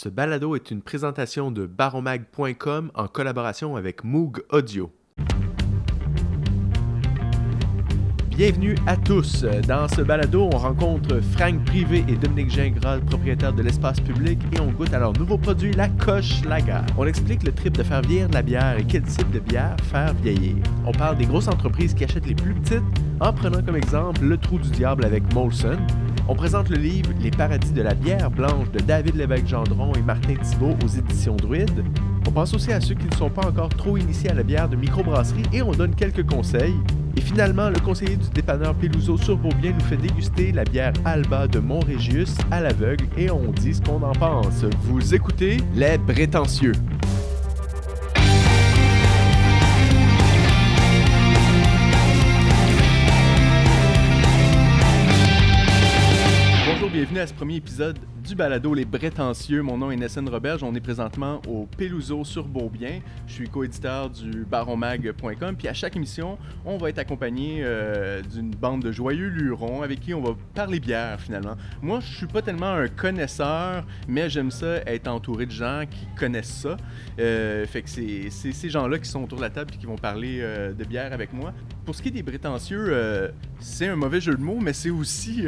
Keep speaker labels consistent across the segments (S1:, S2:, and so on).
S1: Ce balado est une présentation de baromag.com en collaboration avec Moog Audio. Bienvenue à tous. Dans ce balado, on rencontre Frank Privé et Dominique Gingras, propriétaires de l'espace public, et on goûte à leur nouveau produit, la Coche Lager. On explique le trip de faire vieillir la bière et quel type de bière faire vieillir. On parle des grosses entreprises qui achètent les plus petites en prenant comme exemple le Trou du Diable avec Molson. On présente le livre Les paradis de la bière blanche de David Lévesque-Gendron et Martin Thibault aux éditions Druide. On pense aussi à ceux qui ne sont pas encore trop initiés à la bière de microbrasserie et on donne quelques conseils. Et finalement, le conseiller du dépanneur Peluso sur Beaubien nous fait déguster la bière Alba de Montrégius à l'aveugle et on dit ce qu'on en pense. Vous écoutez Les Prétentieux. Bienvenue à ce premier épisode du balado Les Prétentieux. Mon nom est Nessun Roberge. On est présentement au Peluso sur Beaubien. Je suis coéditeur du baronmag.com. Puis à chaque émission, on va être accompagné euh, d'une bande de joyeux lurons avec qui on va parler bière finalement. Moi, je suis pas tellement un connaisseur, mais j'aime ça être entouré de gens qui connaissent ça. Euh, fait que c'est ces gens-là qui sont autour de la table et qui vont parler euh, de bière avec moi. Pour ce qui est des prétentieux, euh, c'est un mauvais jeu de mots, mais c'est aussi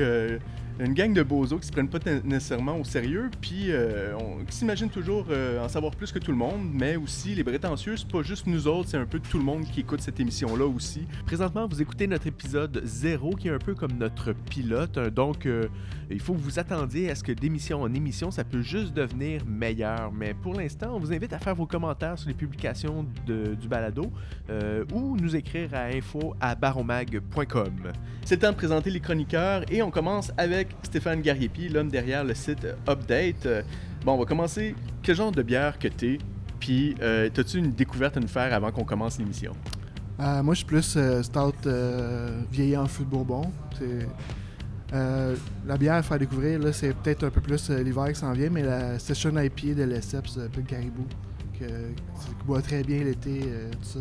S1: une gang de bozos qui se prennent pas nécessairement au sérieux, puis euh, on- qui s'imaginent toujours euh, en savoir plus que tout le monde, mais aussi les prétentieux, c'est pas juste nous autres, c'est un peu tout le monde qui écoute cette émission-là aussi. Présentement, vous écoutez notre épisode 0, qui est un peu comme notre pilote, hein, donc euh, il faut que vous attendiez à ce que d'émission en émission, ça peut juste devenir meilleur, mais pour l'instant, on vous invite à faire vos commentaires sur les publications de- du balado ou nous écrire à info à baromag.com. C'est le temps de présenter les chroniqueurs et on commence avec Stéphane Gariepi, l'homme derrière le site euh, Update. Euh, Bon, on va commencer. Quel genre de bière que t'es? Puis, euh, t'as-tu une découverte à nous faire avant qu'on commence l'émission?
S2: Moi, je suis plus euh, stout en fût de Bourbon. La bière à faire découvrir, là, c'est peut-être un peu plus l'hiver qui s'en vient, mais la Session IPA de l'Esseps, Pile Caribou, que, qui boit très bien l'été, tout ça.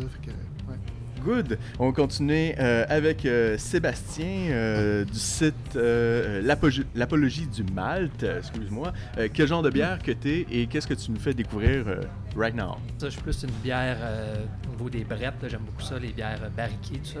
S1: Good. On va continuer euh, avec euh, Sébastien euh, du site euh, L'Apologie du Malte. Excuse-moi. Quel genre de bière que t'es et qu'est-ce que tu nous fais découvrir right now?
S3: Ça, je suis plus une bière au niveau des brettes. J'aime beaucoup ça, les bières barriquées, tout ça.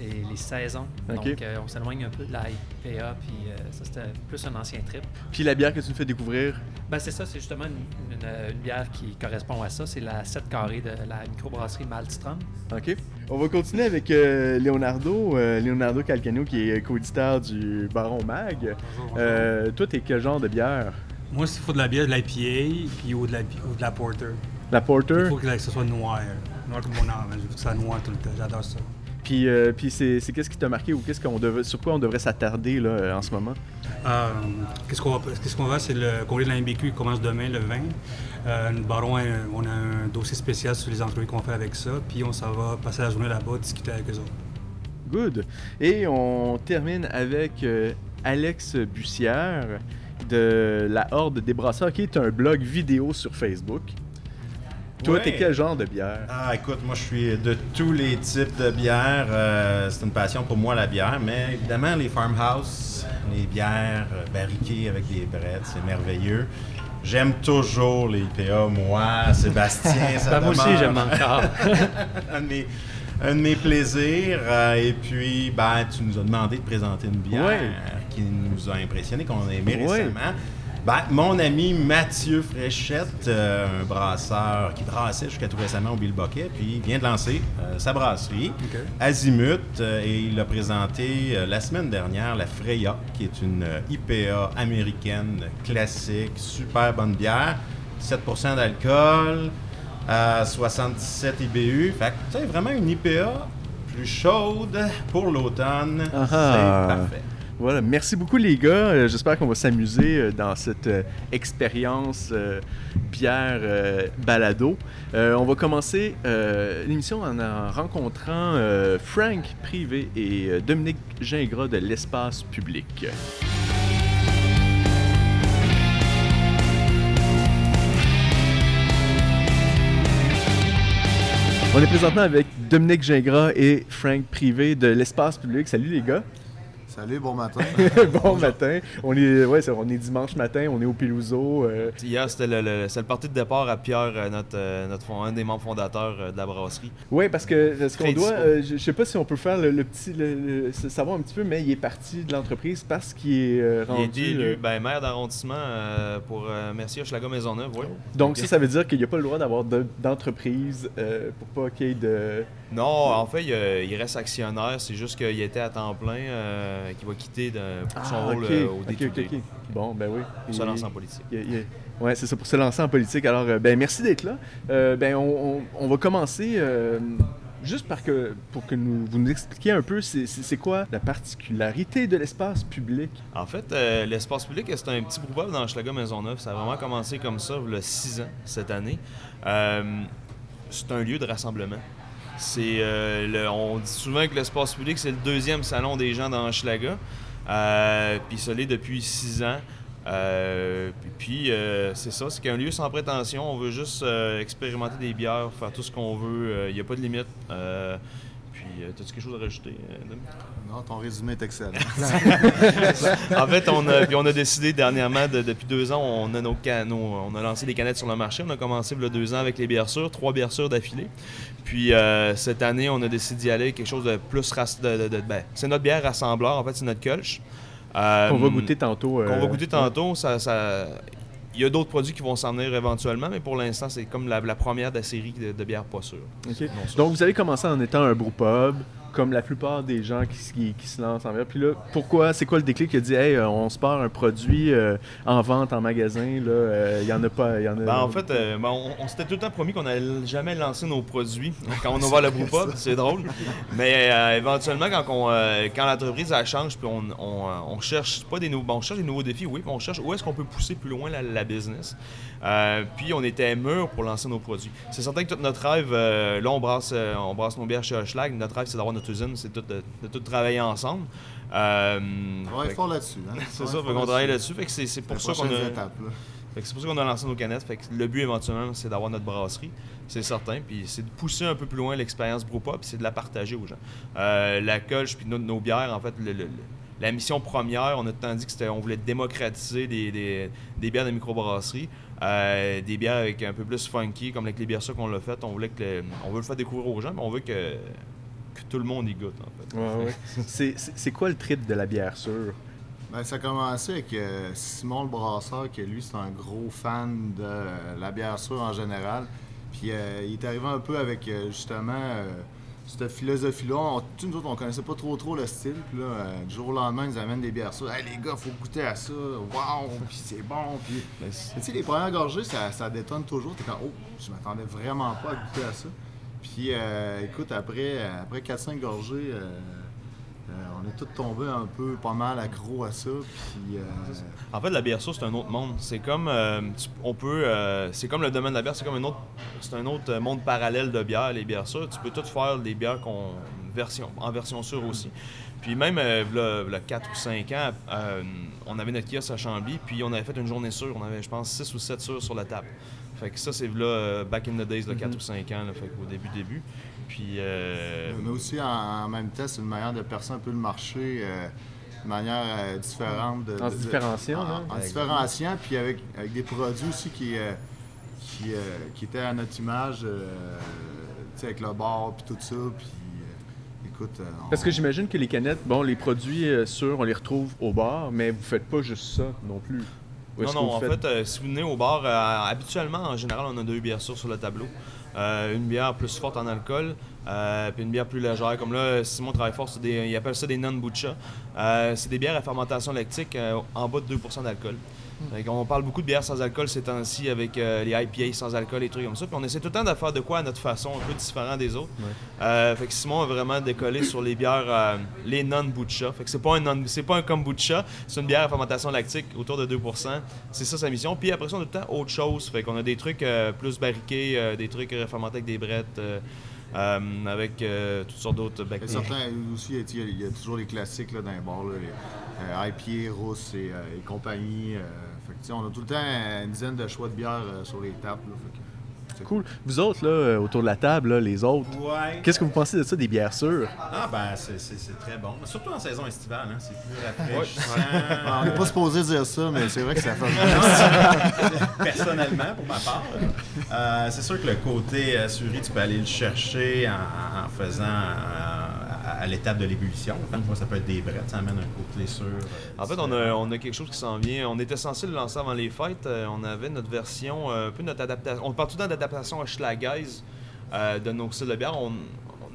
S3: Et les saisons. Donc, on s'éloigne un peu de la IPA. Puis ça, c'était plus un ancien trip.
S1: Puis la bière que tu nous fais découvrir,
S3: Ben, c'est ça, c'est justement une, une- une bière qui correspond à ça. C'est la 7 carrés de la microbrasserie Maltstrom.
S1: OK. On va continuer avec euh, Leonardo, euh, Leonardo Calcano, qui est co-éditeur du Baron Mag.
S4: Bonjour, bonjour.
S1: Euh, toi, t'es quel genre de bière?
S4: Moi, s'il faut de la bière, de l'IPA, puis ou de la, ou de la porter.
S1: La
S4: Il
S1: Porter?
S4: faut que la- que ce soit noir. Noir comme mon âme. Je veux que ça soit noir tout le temps. J'adore ça.
S1: Puis, euh, puis c'est, qu'est-ce qui t'a marqué ou qu'est-ce qu'on sur quoi on devrait s'attarder là, euh, en ce moment?
S4: Euh, qu'est-ce qu'on va, qu'est-ce qu'on va c'est le congrès de la MBQ qui commence demain, le 20. Euh, baron, on a un dossier spécial sur les entrevues qu'on fait avec ça, puis on s'en va passer la journée là-bas, discuter avec eux autres.
S1: Good. Et on termine avec Alex Bussière de La Horde des Brasseurs, qui est un blog vidéo sur Facebook. Toi,
S5: Ouais.
S1: t'es quel genre de bière?
S5: Ah, écoute, moi, je suis de tous les types de bières. Euh, c'est une passion pour moi, la bière. Mais évidemment, les farmhouse, les bières euh, barriquées avec des brettes, c'est merveilleux. J'aime toujours les IPA, moi, Sébastien. ça
S3: Ben, moi aussi, j'aime encore.
S5: un, de mes, un de mes plaisirs. Euh, et puis, ben, tu nous as demandé de présenter une bière qui nous a impressionné, qu'on a aimé
S1: Ouais.
S5: récemment. Ben, mon ami Mathieu Fréchette, euh, un brasseur qui brassait jusqu'à tout récemment au Bill Boquet, puis il vient de lancer euh, sa brasserie,
S4: OK.
S5: Azimut, euh, et il a présenté euh, la semaine dernière la Freya, qui est une IPA américaine classique, super bonne bière, 7% d'alcool, euh, 77 IBU, fait que c'est vraiment une IPA plus chaude pour l'automne,
S1: Ah
S5: c'est
S1: ah.
S5: parfait.
S1: Voilà, merci beaucoup les gars. Euh, J'espère qu'on va s'amuser euh, dans cette euh, expérience bière balado. On va commencer l'émission en, en rencontrant Frank Privé et Dominique Gingras de l'espace public. On est présentement avec Dominique Gingras et Frank Privé de l'espace public. Salut les gars.
S6: Salut, bon matin.
S1: bon matin. On est, ouais, on est dimanche matin, on est au Peluso. euh,
S7: Hier, c'était le, le- c'est le parti de départ à Pierre, euh, notre, euh, notre fond- un des membres fondateurs euh, de la brasserie.
S1: Ouais, parce que parce qu'on doit, euh, je, je sais pas si on peut faire le, le petit, le- le- s- savoir un petit peu, mais il est parti de l'entreprise parce qu'il est euh,
S7: Il a
S1: rendu.
S7: été élu
S1: euh,
S7: ben, maire d'arrondissement euh, pour euh, Mercier Hochelaga Maisonneuve, oui.
S1: donc ça, ça veut dire qu'il n'y a pas le droit d'avoir de- d'entreprise euh, pour pas qu'il y ait de.
S7: Non, en fait, il, euh, il reste actionnaire. C'est juste qu'il était à temps plein, euh, qu'il va quitter de- pour son
S1: Ah,
S7: rôle euh, au
S1: ok,
S7: day-to-day,
S1: ok, ok. Bon, ben oui.
S7: pour se lancer en politique.
S1: Ouais, c'est ça, pour se lancer en politique. Alors, ben merci d'être là. Euh, ben, on, on- on va commencer juste par que, pour que nous, vous nous expliquiez un peu c'est quoi la particularité de l'espace public?
S7: En fait, euh, l'espace public, c'est un petit groupe dans Hochelaga Maisonneuve. Ça a vraiment commencé comme ça, il y a six ans, cette année. Euh, c'est un lieu de rassemblement. C'est, euh, on dit souvent que l'espace public, c'est le deuxième salon des gens dans Hochelaga. Euh, puis ça l'est depuis six ans. Euh, puis euh, c'est ça, c'est qu'un lieu sans prétention. On veut juste expérimenter des bières, faire tout ce qu'on veut. Il n'y a pas de limite. Puis, as-tu quelque chose à rajouter, Dom?
S6: Non, ton résumé est excellent.
S7: en fait, on a, puis on a décidé dernièrement, de- depuis deux ans, on a, nos nos- on a lancé des canettes sur le marché. On a commencé il y a deux ans avec les bières sûres, trois bières sûres d'affilée. Puis euh, cette année, on a décidé d'y aller avec quelque chose de plus... de- de- de- ben, c'est notre bière rassembleur, en fait, c'est notre Kölsch. Euh,
S1: On va goûter tantôt. euh,
S7: Qu'on va goûter tantôt. Ça, ça- Il y a d'autres produits qui vont s'en venir éventuellement, mais pour l'instant, c'est comme la, la première de la série de, de bières pas sûres.
S1: Donc, vous avez commencé en étant un brewpub, comme la plupart des gens qui, qui- qui se lancent en bière. Puis là, pourquoi, c'est quoi le déclic qui a dit, hey, euh, on se part un produit euh, en vente en magasin, là, euh, il y en a pas, y en a.
S7: Ben, en fait, euh, ben, on, on s'était tout le temps promis qu'on n'allait jamais lancer nos produits quand on a ouvert le brewpub, c'est drôle. Mais euh, éventuellement, quand, on, euh, quand l'entreprise elle change, puis on, on, euh, on cherche pas des nouveaux, bon, on cherche des nouveaux défis, oui, puis on cherche où est-ce qu'on peut pousser plus loin la, la business. Euh, puis on était mûrs pour lancer nos produits. C'est certain que tout notre rêve, euh, là on brasse, euh, on brasse nos bières chez Hochelag, notre rêve c'est d'avoir notre usine, c'est tout de, de tout travailler ensemble. Euh,
S6: On être fort là-dessus. Hein?
S7: c'est
S6: On va
S7: ça, qu'on travaille là-dessus. Fait que c'est pour ça qu'on a. c'est pour ça qu'on a lancé nos canettes. Fait que le but éventuellement, c'est d'avoir notre brasserie, c'est certain. Puis c'est de pousser un peu plus loin l'expérience brewpub, puis c'est de la partager aux gens. Euh, la colche puis nos, nos bières, en fait, le- le- le- la mission première, on a temps dit que c'était, on voulait démocratiser des, des- des bières de microbrasserie, euh, des bières avec un peu plus funky, comme avec les bières ça qu'on l'a fait. On voulait que le- on veut le faire découvrir aux gens, mais on veut que, que tout le monde y goûte, en fait.
S1: Ouais, ouais. C'est- quoi le trip de la bière sûre?
S6: Ben, ça a commencé avec euh, Simon le Brasseur, qui lui, c'est un gros fan de euh, la bière sûre en général. Puis euh, il est arrivé un peu avec euh, justement euh, cette philosophie-là. Sais, nous autres, on connaissait pas trop trop le style. Puis là, euh, du jour au lendemain, ils nous amènent des bières sûres. Hey les gars, faut goûter à ça. Waouh! Puis c'est bon. Puis
S7: Ben,
S6: tu sais, les premières gorgées, ça, ça détonne toujours. T'es comme, oh, je m'attendais vraiment pas à goûter à ça. Puis, euh, écoute, après, après 4-5 gorgées, euh, euh, on est tous tombés un peu pas mal accro à ça. Puis,
S7: En fait, la bière sûre, c'est un autre monde. C'est comme, on peut, c'est comme le domaine de la bière, c'est comme un autre, un autre monde parallèle de bière, les bières sûres. Tu peux tout faire des bières version, en version sûre aussi. Puis même, euh, v'là 4 ou 5 ans, on avait notre kiosque à Chambly, puis on avait fait une journée sûre. On avait, je pense, 6 ou 7 sûres sur la table. Fait que ça, c'est là, euh, back in the days, là, 4 ou 5 ans, là, fait qu'au début, début. Puis, euh,
S6: mais aussi, en, en même temps, c'est une manière de percer un peu le marché euh, de manière euh, différente. De,
S1: En
S6: de-
S1: se différenciant,
S6: En,
S1: hein?
S6: en se différenciant, puis avec, avec des produits aussi qui, euh, qui, euh, qui étaient à notre image, euh, tu sais, avec le bar, puis tout ça. Puis, écoute. on-
S1: Parce que j'imagine que les canettes, bon, les produits sûrs, on les retrouve au bar, mais vous faites pas juste ça non plus.
S7: Non, non, en
S1: faites-
S7: fait, euh, si vous venez au bar, euh, habituellement, en général, on a deux bières sûres sur le tableau. Euh, une bière plus forte en alcool, puis une bière plus légère. Comme là, Simon travaille fort des. Il appelle ça des non-bucha. C'est des bières à fermentation lactique en bas de 2% d'alcool. Fait On parle beaucoup de bières sans alcool ces temps-ci avec euh, les IPA sans alcool et trucs comme ça. Puis on essaie tout le temps de faire de quoi à notre façon, un peu différent des autres. Euh, fait que Simon a vraiment décollé sur les bières, euh, les non-butcha. Fait que c'est pas un non, c'est pas un kombucha, c'est une bière à fermentation lactique autour de 2% C'est ça sa mission. Puis après ça, on a tout le temps autre chose. Fait qu'on a des trucs euh, plus barriqués, euh, des trucs fermentés avec des brettes, euh, euh, avec euh, toutes sortes d'autres bactéries.
S6: certains aussi, il y, a, il y a toujours les classiques là, dans les bars, là, les, euh, IPA, rousse et, euh, et compagnie. euh, fait que, on a tout le temps une dizaine de choix de bières euh, sur les tables. là, fait que C'est
S1: Cool. Vous autres, là, autour de la table, là, les autres,
S5: Ouais.
S1: qu'est-ce que vous pensez de ça, des bières sûres?
S5: Ah, ben, c'est- très bon. Surtout en saison estivale, hein, c'est plus rafraîchissant.
S6: Ah, on n'est pas supposé dire ça, mais c'est vrai que ça fait bien.
S5: Personnellement, pour ma part, euh, c'est sûr que le côté euh, suré, tu peux aller le chercher en, en faisant euh, à, à l'étape de l'ébullition. Parfois, ça peut être des brettes, ça amène un côté sûr. euh,
S7: En fait, on a, on a quelque chose qui s'en vient. On était censé le lancer avant les fêtes. Euh, on avait notre version, euh, un peu notre adaptation. On parle tout le temps d'adaptation à Schlageise euh, de nos styles de bière. On,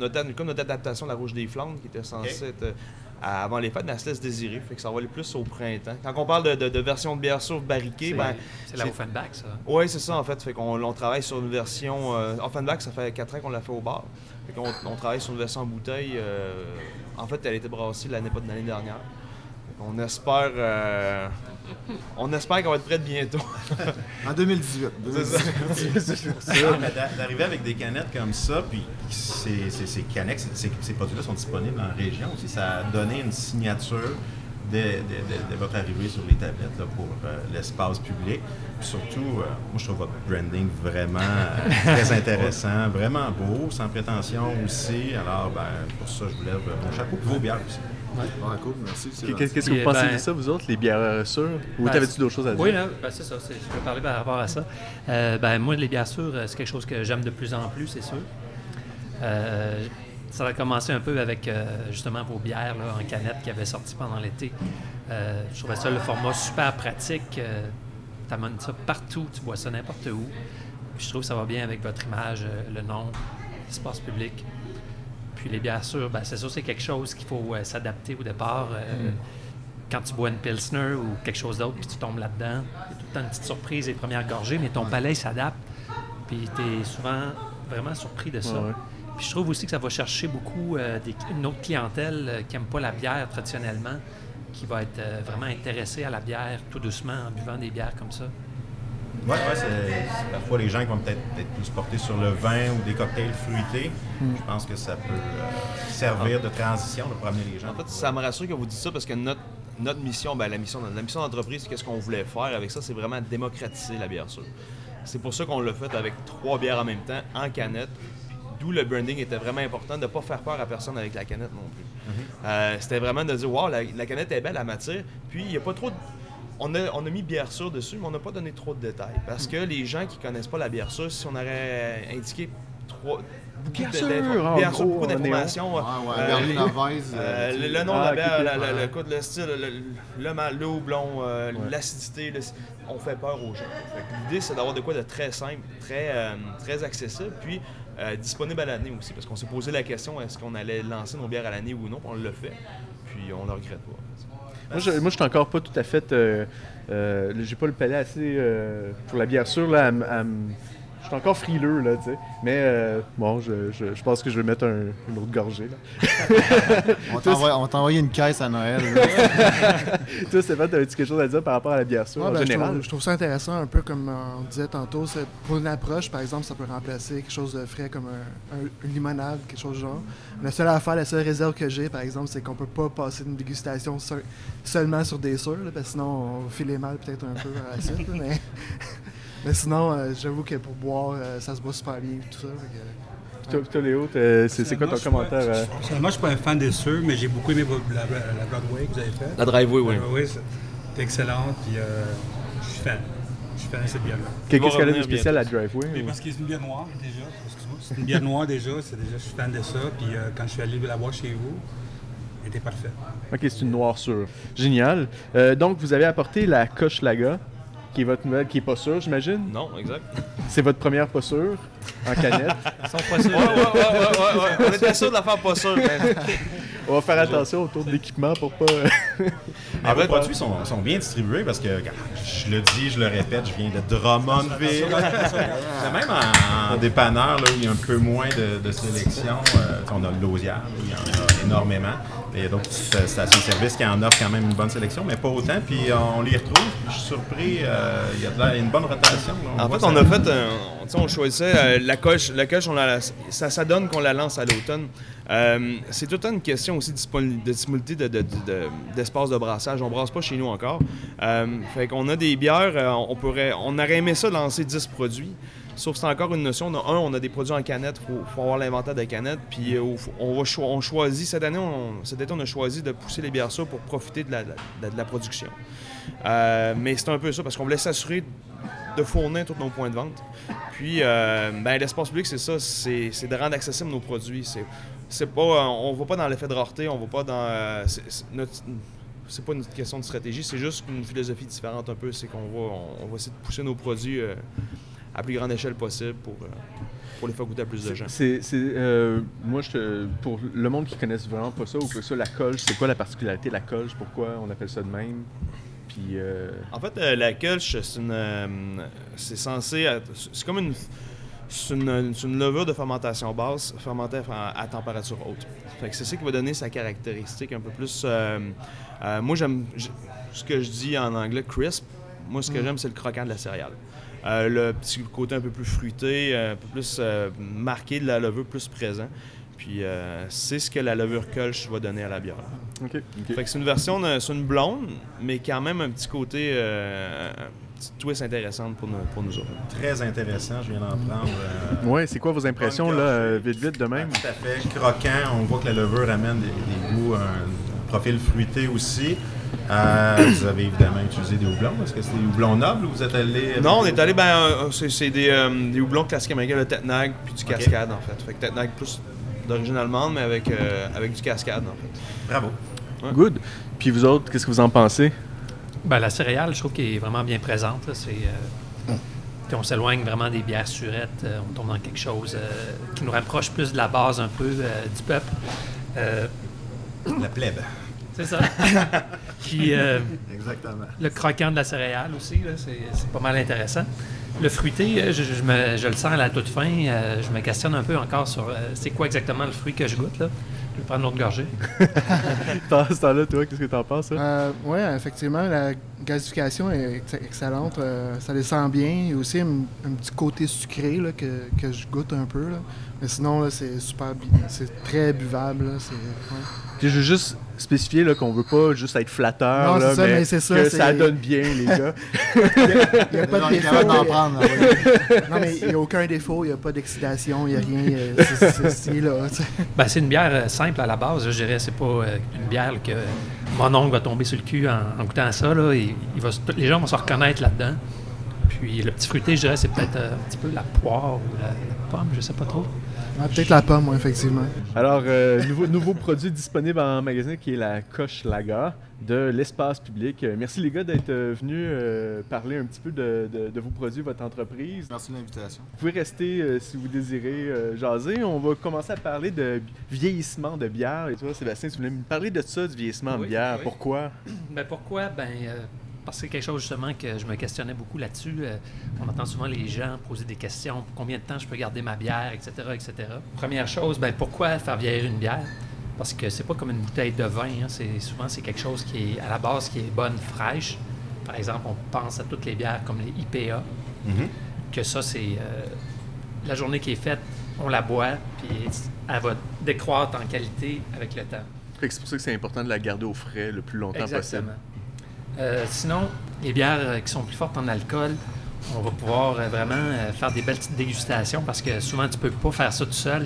S7: a comme notre adaptation de la Rouge des Flandres qui était censée être à- avant les fêtes, elle se laisse désirer. Fait que ça va aller plus au printemps. Quand on parle de, de- de version de bière sûre barriquée,
S3: C'est
S7: ben,
S3: c'est la Offenbach, ça.
S7: Oui, c'est ça en fait. Fait qu'on on travaille sur une version. Euh, Offenbach, ça fait 4 ans qu'on l'a fait au bar. Fait qu'on on travaille sur une version en bouteille. euh, en fait, elle a été brassée l'année pas de l'année dernière. Qu'on espère. euh, on espère qu'elle va être prête bientôt.
S6: En 2018.
S5: Ah, mais d'a- D'arriver avec des canettes comme ça, puis ces, ces, ces canettes, ces, produits-là sont disponibles en région aussi. Ça a donné une signature dès, dès votre arrivée sur les tablettes là, pour euh, l'espace public. Puis surtout, euh, moi, je trouve votre branding vraiment euh, très intéressant, vraiment beau, sans prétention aussi. Alors, ben, pour ça, je vous lève mon chapeau. Puis vos bières aussi.
S6: Ah, cool, merci.
S1: Qu'est-ce que vous pensez
S3: ben-
S1: de ça, vous autres, les bières euh, sûres? Ou
S3: Ben,
S1: t'avais-tu d'autres choses à dire?
S3: Oui, là, ben, c'est ça. c'est- Je peux parler par rapport à ça. Euh, ben, moi, les bières sûres, euh, c'est quelque chose que j'aime de plus en plus, c'est sûr. Euh, ça a commencé un peu avec euh, justement vos bières là, en canette qui avaient sorti pendant l'été. Euh, je trouvais ça le format super pratique. Euh, tu amènes ça partout, tu bois ça n'importe où. Puis je trouve que ça va bien avec votre image, le nom, l'espace public. Puis les bières sûres, ben, c'est sûr, c'est quelque chose qu'il faut euh, s'adapter au départ. Euh, Quand tu bois une Pilsner ou quelque chose d'autre, puis tu tombes là-dedans, il y a tout le temps une petite surprise les premières gorgées, mais ton palais s'adapte. Puis tu es souvent vraiment surpris de ça.
S1: Ouais.
S3: Puis je trouve aussi que ça va chercher beaucoup euh, des- une autre clientèle qui n'aime pas la bière traditionnellement, qui va être vraiment intéressée à la bière tout doucement en buvant des bières comme ça.
S5: Ouais, ouais, c'est parfois les gens qui vont peut-être être plus portés sur le vin ou des cocktails fruités. Je pense que ça peut euh, servir de transition de promener les gens.
S7: En fait, ça me rassure que vous dites ça parce que notre, notre mission, ben, la mission, la mission d'entreprise, qu'est-ce qu'on voulait faire avec ça, c'est vraiment démocratiser la bière sûre. C'est pour ça qu'on l'a fait avec trois bières en même temps, en canette. D'où le branding était vraiment important, de ne pas faire peur à personne avec la canette non plus. Euh, C'était vraiment de dire, wow, la, la canette est belle, elle m'attire. Puis, il n'y a pas trop de. On a, on a mis bière sûre dessus, mais on n'a pas donné trop de détails. Parce que les gens qui connaissent pas la bière sûre, si on aurait indiqué trois, beaucoup
S1: Bière
S7: de-
S1: sûre,
S7: d'infos-
S1: en
S7: bière sûre,
S1: gros,
S7: beaucoup d'informations.
S6: Ouais,
S7: euh,
S6: ouais,
S7: euh, les-
S6: euh,
S7: euh, le, le nom
S1: Ah,
S7: de la
S1: ok,
S7: bière, le, coup de le style, le, le, mal- le houblon, euh, l'acidité, le- on fait peur aux gens. L'idée, c'est d'avoir de quoi de très simple, très, euh, très accessible, puis euh, disponible à l'année aussi. Parce qu'on s'est posé la question est-ce qu'on allait lancer nos bières à l'année ou non, puis on l'a fait. Puis on ne le regrette pas.
S1: Moi, je, suis encore pas tout à fait. Euh, euh, j'ai pas le palais assez euh, pour la bière sûre. Là, à à suis encore frileux, là, tu sais. Mais euh, bon, je, je, je pense que je vais mettre un- une autre gorgée, là.
S6: On t'a envoyé une caisse à Noël.
S1: Toi, Stéphane, t'avais-tu quelque chose à dire par rapport à la bière sûre
S2: Ouais,
S1: en
S2: ben, je,
S1: général?
S2: trouve, je trouve ça intéressant, un peu comme on disait tantôt. Pour une approche, par exemple, ça peut remplacer quelque chose de frais comme un, un- une limonade, quelque chose du genre. La seule affaire, la seule réserve que j'ai, par exemple, c'est qu'on peut pas passer une dégustation seul- seulement sur des sûrs, là, parce que sinon on va filer mal peut-être un peu à la suite. là, mais, mais sinon, euh, j'avoue que pour boire, euh, ça se boit super bien tout ça. fait que-
S1: Toi, toi, Léo, c'est quoi ton
S4: Moi, je suis pas-
S1: commentaire? euh?
S4: Personnellement, je suis pas un fan des sûrs, mais j'ai beaucoup aimé la, la Broadway que vous avez faite.
S7: La driveway, oui.
S4: La Broadway, c'est- c'était excellente, puis euh, je suis fan. Je suis fan de cette bière-là.
S1: Qu'est-ce qu'elle a de spécial à
S7: bientôt.
S1: Driveway?
S4: Mais parce que c'est une bière noire déjà, excuse-moi. C'est une bière noire déjà, c'est déjà, je suis fan de ça. Puis euh, quand je suis allé la voir chez vous, elle était parfaite.
S1: Ok, c'est une noire sûre. Génial. Euh, donc, vous avez apporté la Coche Laga, qui est votre nouvelle, qui est pas sûre, j'imagine?
S7: Non, exact.
S1: C'est votre première pas sûre en canette?
S3: Ils sont pas sûrs.
S7: Ouais, ouais, ouais, ouais, ouais, ouais. On était sûr de la faire pas sûre, mais.
S1: On va faire attention autour de l'équipement pour pas.
S5: Mais vos produits sont, sont bien distribués parce que, je le dis, je le répète, je viens de Drummondville. C'est même en, en dépanneur, là, où il y a un peu moins de, de sélection. euh, on a le Lausière, où il y en a énormément. Et il y a d'autres stations-service qui en offrent quand même une bonne sélection, mais pas autant. Puis euh, on les retrouve. Je suis surpris. euh, il y a de une bonne rotation. là.
S7: En fait, on
S5: ça-
S7: a fait un. tu sais, On choisissait euh, la coche. La coche, on la, ça, ça donne qu'on la lance à l'automne. Euh, c'est tout le temps une question aussi de disponi- de disponibilité de- de- de- de- d'espace de, brassage. On brasse pas chez nous encore. Euh, fait qu'on a des bières. euh, on, pourrait, on aurait aimé ça lancer 10 produits. Sauf que c'est encore une notion. De, un, on a des produits en canette, il faut, avoir l'inventaire des canettes. Puis euh, on, va on choisit, cette année, on, cet été, on a choisi de pousser les bières pour profiter de la, de la- de production. Euh, mais c'est un peu ça, parce qu'on voulait s'assurer de fournir tous nos points de vente. Puis, euh, ben, l'espace public, c'est ça, c'est de rendre accessibles nos produits. C'est pas, on va pas dans l'effet de rareté, on va pas dans. c'est- pas une question de stratégie, c'est juste une philosophie différente un peu. C'est qu'on va, on, on essayer de pousser nos produits à plus grande échelle possible pour, euh, pour les faire goûter à plus de gens.
S1: C'est, c'est, euh, moi, je pour le monde qui connaisse vraiment pas ça ou que ça, la colge, c'est quoi la particularité de la colge? Pourquoi on appelle ça de même? Puis, euh,
S7: En fait, euh, la Kölsch, c'est une, euh, c'est censé, être- c'est comme une, c'est une, c'est une levure de fermentation basse, fermentée à, à température haute. Fait que c'est ça qui va donner sa caractéristique un peu plus. euh, euh, moi, j'aime j- ce que je dis en anglais crisp. Moi, ce que j'aime, c'est le croquant de la céréale. Euh, le petit côté un peu plus fruité, un peu plus euh, marqué de la levure, plus présent. Puis euh, c'est ce que la levure Kölsch va donner à la bière.
S1: OK.
S7: Fait que c'est une version, de- c'est une blonde, mais quand même un petit côté, euh, un petit twist intéressant pour nous, pour nous autres.
S5: Très intéressant, je viens d'en prendre. euh,
S1: Ouais, c'est quoi vos impressions, là, vite, vite, de même?
S5: Tout à fait. Croquant, on voit que la levure amène des, des goûts, un profil fruité aussi. Euh, vous avez évidemment utilisé des houblons. Est-ce que c'est des houblons nobles ou vous êtes allé. avec
S7: Non, on est allé, ben, euh, c'est, des, euh, des houblons classiques américains, le Tetnag, puis du Cascade, en fait. Fait que Tetnag plus d'origine allemande, mais avec, euh, avec du Cascade, en fait.
S5: Bravo.
S1: Good. Puis vous autres, qu'est-ce que vous en pensez?
S3: Ben, la céréale, je trouve qu'elle est vraiment bien présente. C'est, euh, puis on s'éloigne vraiment des bières surettes. euh, on tombe dans quelque chose euh, qui nous rapproche plus de la base un peu euh, du peuple. Euh,
S5: La plèbe.
S3: C'est ça. Puis euh,
S6: Exactement.
S3: le croquant de la céréale aussi, là, c'est, pas mal intéressant. Le fruité, euh, je, je me- je le sens à la toute fin. euh, je me questionne un peu encore sur euh, c'est quoi exactement le fruit que je goûte. Là? Je vais prendre l'autre gorgée.
S1: Dans ce temps-là, toi, qu'est-ce que t'en penses? hein?
S2: Euh, oui, effectivement, la gasification est ex- excellente. euh, ça descend bien. Il y a aussi un, un petit côté sucré là, que, que je goûte un peu. là. Mais sinon, là, c'est super C'est très buvable. là, c'est- ouais.
S1: Puis je veux juste spécifier là, qu'on veut pas juste être flatteur,
S2: Non,
S1: là,
S2: c'est ça,
S1: mais,
S2: ça,
S1: que
S2: c'est-
S1: ça donne bien, les gars.
S2: Il n'y a pas de
S6: capable d'en
S2: défaut.
S6: prendre.
S2: Non, mais il n'y a aucun défaut. Il n'y a pas d'excitation. Il n'y a rien. euh, c'est- c'est- C'est là.
S3: Ben, c'est une bière euh, simple à la base. Je dirais c'est pas euh, une bière là, que mon oncle va tomber sur le cul en, en goûtant ça. Là, et il va, les gens vont se reconnaître là-dedans. Puis le petit fruité, je dirais, c'est peut-être euh, un petit peu la poire ou la, la pomme, je sais pas trop.
S2: Peut-être la pomme, ouais, effectivement.
S1: Alors, euh, nouveau, nouveau produit disponible en magasin qui est la Coche Laga de l'espace public. Euh, merci les gars d'être euh, venus euh, parler un petit peu de, de- de vos produits, votre entreprise.
S6: Merci de l'invitation.
S1: Vous pouvez rester euh, si vous désirez euh, jaser. On va commencer à parler de vieillissement de bière. Et toi, Sébastien, tu voulais me parler de ça, du vieillissement de bière.
S3: oui.
S1: Pourquoi?
S3: Ben pourquoi? Ben euh, parce que c'est quelque chose justement que je me questionnais beaucoup là-dessus. Euh, on entend souvent les gens poser des questions. Combien de temps je peux garder ma bière, etc., etc. Première chose, ben pourquoi faire vieillir une bière? Parce que c'est pas comme une bouteille de vin. hein. C'est, souvent, c'est quelque chose qui est à la base qui est bonne, fraîche. Par exemple, on pense à toutes les bières comme les IPA, que ça, c'est euh, la journée qui est faite, on la boit, puis elle va décroître en qualité avec le temps.
S1: C'est pour ça que c'est important de la garder au frais le plus longtemps possible.
S3: Euh, sinon, les bières euh, qui sont plus fortes en alcool, on va pouvoir euh, vraiment faire des belles petites dégustations parce que souvent tu peux pas faire ça tout seul.